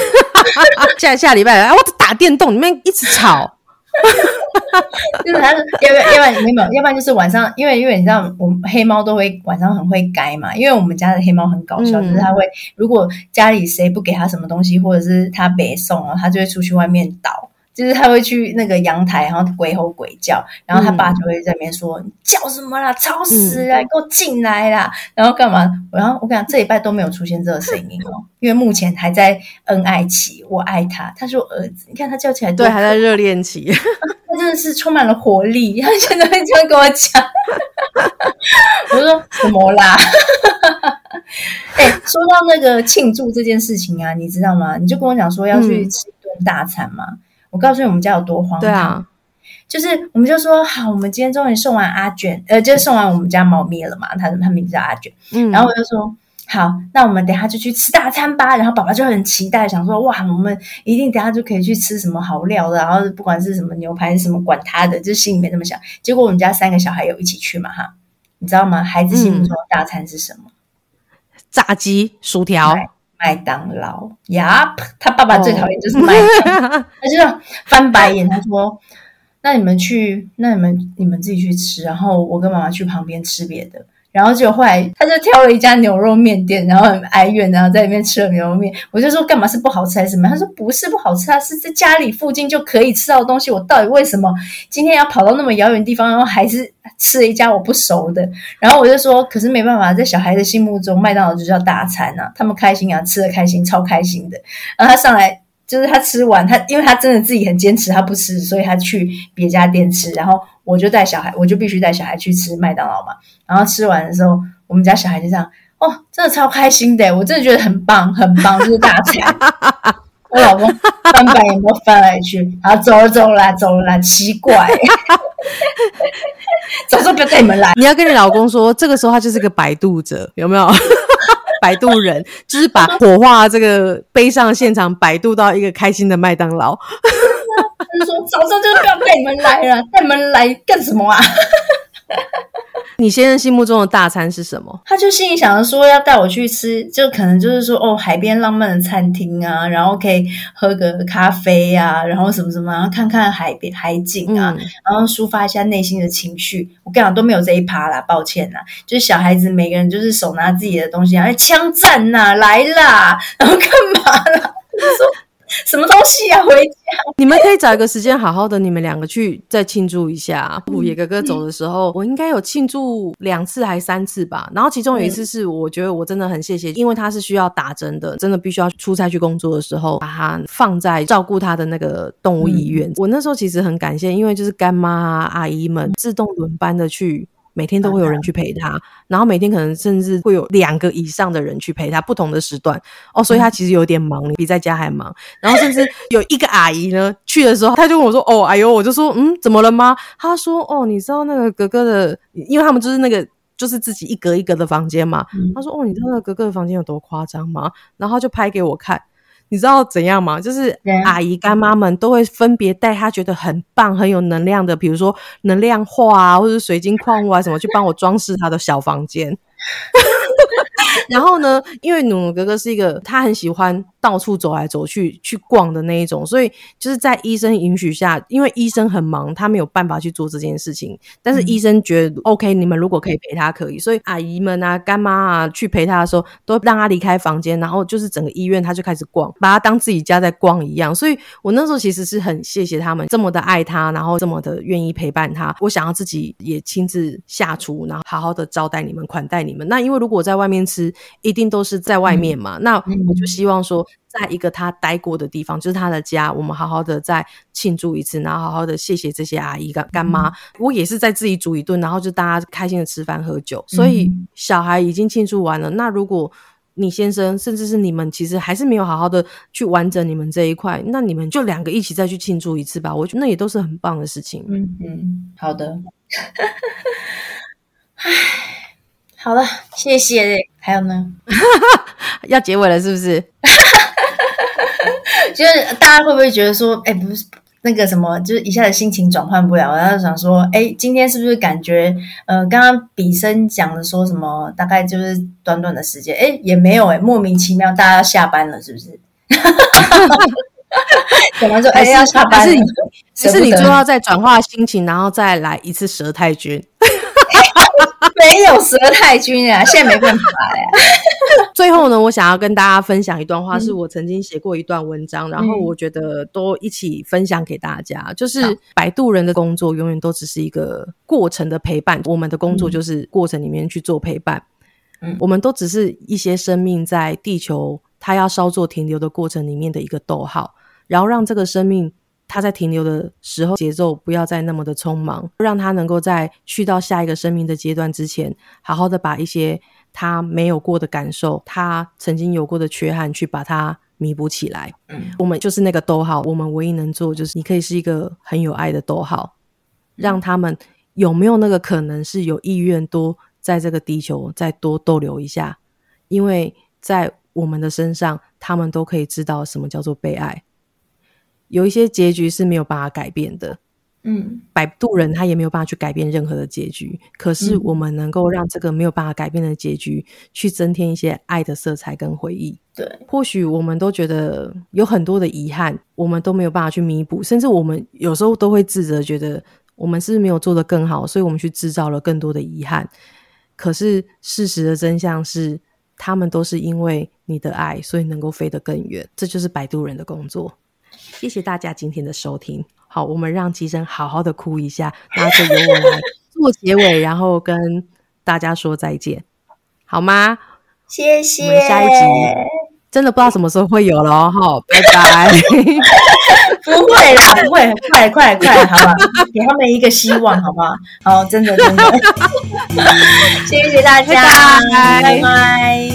下下礼拜啊，我打电动，你们一直吵。就是他，要不要？要不然没有，要不然就是晚上，因为因为你知道，我们黑猫都会晚上很会该嘛。因为我们家的黑猫很搞笑，就是它会，如果家里谁不给它什么东西，或者是它别送了，它就会出去外面倒。就是他会去那个阳台，然后鬼吼鬼叫，然后他爸就会在那边说：“你叫什么啦？吵死了！给我进来啦！”然后干嘛？然后我跟你讲，这一拜都没有出现这个声音哦，因为目前还在恩爱期。我爱他，他是我儿子。你看他叫起来，对，还在热恋期。他真的是充满了活力。他现在会这样跟我讲，我说什么啦？哎，说到那个庆祝这件事情啊，你知道吗？你就跟我讲说要去吃一顿大餐嘛。我告诉你，我们家有多荒唐，就是我们就说好，我们今天终于送完阿卷，呃，就是送完我们家猫咪了嘛，它它名字叫阿卷，嗯，然后我就说好，那我们等下就去吃大餐吧。然后爸爸就很期待，想说哇，我们一定等下就可以去吃什么好料的，然后不管是什么牛排什么，管他的，就心里面这么想。结果我们家三个小孩有一起去嘛，哈，你知道吗？孩子心目中的大餐是什么？炸鸡、薯条。麦当劳呀，他爸爸最讨厌就是麦当劳，他就翻白眼。他说：“那你们去，那你们你们自己去吃，然后我跟妈妈去旁边吃别的。”然后就后来他就挑了一家牛肉面店，然后很哀怨，然后在里面吃了牛肉面。我就说干嘛是不好吃还是什么？他说不是不好吃啊，是在家里附近就可以吃到的东西。我到底为什么今天要跑到那么遥远地方，然后还是吃了一家我不熟的？然后我就说，可是没办法，在小孩的心目中，麦当劳就叫大餐啊，他们开心啊，吃的开心，超开心的。然后他上来。就是他吃完，他因为他真的自己很坚持，他不吃，所以他去别家店吃。然后我就带小孩，我就必须带小孩去吃麦当劳嘛。然后吃完的时候，我们家小孩就这样，哦，真的超开心的，我真的觉得很棒，很棒，就是大餐。我老公翻白眼都翻来去，然后走了走了走了，奇怪，早说不要带你们来。你要跟你老公说，这个时候他就是个摆渡者，有没有？摆渡人 就是把火化这个悲伤现场摆渡到一个开心的麦当劳。他说：“早上就不要带你们来了，带你们来干什么啊？” 你先生心目中的大餐是什么？他就心里想着说要带我去吃，就可能就是说哦，海边浪漫的餐厅啊，然后可以喝个咖啡啊，然后什么什么，然后看看海边海景啊，然后抒发一下内心的情绪。我跟你讲都没有这一趴啦，抱歉啦。就是小孩子每个人就是手拿自己的东西，哎，枪战呐来啦，然后干嘛啦？说 什么东西啊？回家？你们可以找一个时间，好好的你们两个去再庆祝一下。虎爷哥哥走的时候，我应该有庆祝两次还三次吧。然后其中有一次是我觉得我真的很谢谢，因为他是需要打针的，真的必须要出差去工作的时候，把他放在照顾他的那个动物医院。我那时候其实很感谢，因为就是干妈啊、阿姨们自动轮班的去。每天都会有人去陪他，然后每天可能甚至会有两个以上的人去陪他，不同的时段哦，所以他其实有点忙，比在家还忙。然后甚至有一个阿姨呢去的时候，他就跟我说：“哦，哎呦，我就说，嗯，怎么了吗？”他说：“哦，你知道那个格格的，因为他们就是那个就是自己一格一格的房间嘛。”他说：“哦，你知道那个格格的房间有多夸张吗？”然后就拍给我看。你知道怎样吗？就是阿姨干妈们都会分别带她觉得很棒、很有能量的，比如说能量画啊，或者水晶矿物啊什么，去帮我装饰她的小房间。然后呢，因为努努哥哥是一个他很喜欢到处走来走去去逛的那一种，所以就是在医生允许下，因为医生很忙，他没有办法去做这件事情。但是医生觉得 OK，你们如果可以陪他，可以。所以阿姨们啊、干妈啊去陪他的时候，都让他离开房间，然后就是整个医院他就开始逛，把他当自己家在逛一样。所以我那时候其实是很谢谢他们这么的爱他，然后这么的愿意陪伴他。我想要自己也亲自下厨，然后好好的招待你们、款待你们。那因为如果在外面吃，一定都是在外面嘛。那我就希望说，在一个他待过的地方，就是他的家，我们好好的再庆祝一次，然后好好的谢谢这些阿姨干干妈。我也是在自己煮一顿，然后就大家开心的吃饭喝酒。所以小孩已经庆祝完了。那如果你先生，甚至是你们，其实还是没有好好的去完整你们这一块，那你们就两个一起再去庆祝一次吧。我觉得那也都是很棒的事情。嗯嗯，好的。唉。好了，谢谢。还有呢？要结尾了是不是？就是大家会不会觉得说，哎，不是那个什么，就是一下子心情转换不了，然后想说，哎，今天是不是感觉，呃，刚刚比生讲的说什么，大概就是短短的时间，哎，也没有，哎，莫名其妙，大家要下班了，是不是？讲完之后，哎，要下班了，是是，你就要再转化心情，然后再来一次蛇太君。没有蛇太君啊，现在没办法呀。最后呢，我想要跟大家分享一段话，是我曾经写过一段文章，然后我觉得都一起分享给大家。就是摆渡人的工作永远都只是一个过程的陪伴，我们的工作就是过程里面去做陪伴。嗯，我们都只是一些生命在地球它要稍作停留的过程里面的一个逗号，然后让这个生命。他在停留的时候，节奏不要再那么的匆忙，让他能够在去到下一个生命的阶段之前，好好的把一些他没有过的感受，他曾经有过的缺憾，去把它弥补起来。嗯，我们就是那个逗号，我们唯一能做就是，你可以是一个很有爱的逗号，让他们有没有那个可能是有意愿多在这个地球再多逗留一下，因为在我们的身上，他们都可以知道什么叫做被爱。有一些结局是没有办法改变的，嗯，摆渡人他也没有办法去改变任何的结局。可是我们能够让这个没有办法改变的结局，去增添一些爱的色彩跟回忆。对，或许我们都觉得有很多的遗憾，我们都没有办法去弥补，甚至我们有时候都会自责，觉得我们是没有做得更好，所以我们去制造了更多的遗憾。可是事实的真相是，他们都是因为你的爱，所以能够飞得更远。这就是摆渡人的工作。谢谢大家今天的收听。好，我们让吉生好好的哭一下，那就由我来做结尾，然后跟大家说再见，好吗？谢谢。我们下一集真的不知道什么时候会有了哦，哈，拜拜。不会啦，不会，快快快，好吧，给他们一个希望，好不好？好，真的真的。谢谢大家，拜拜。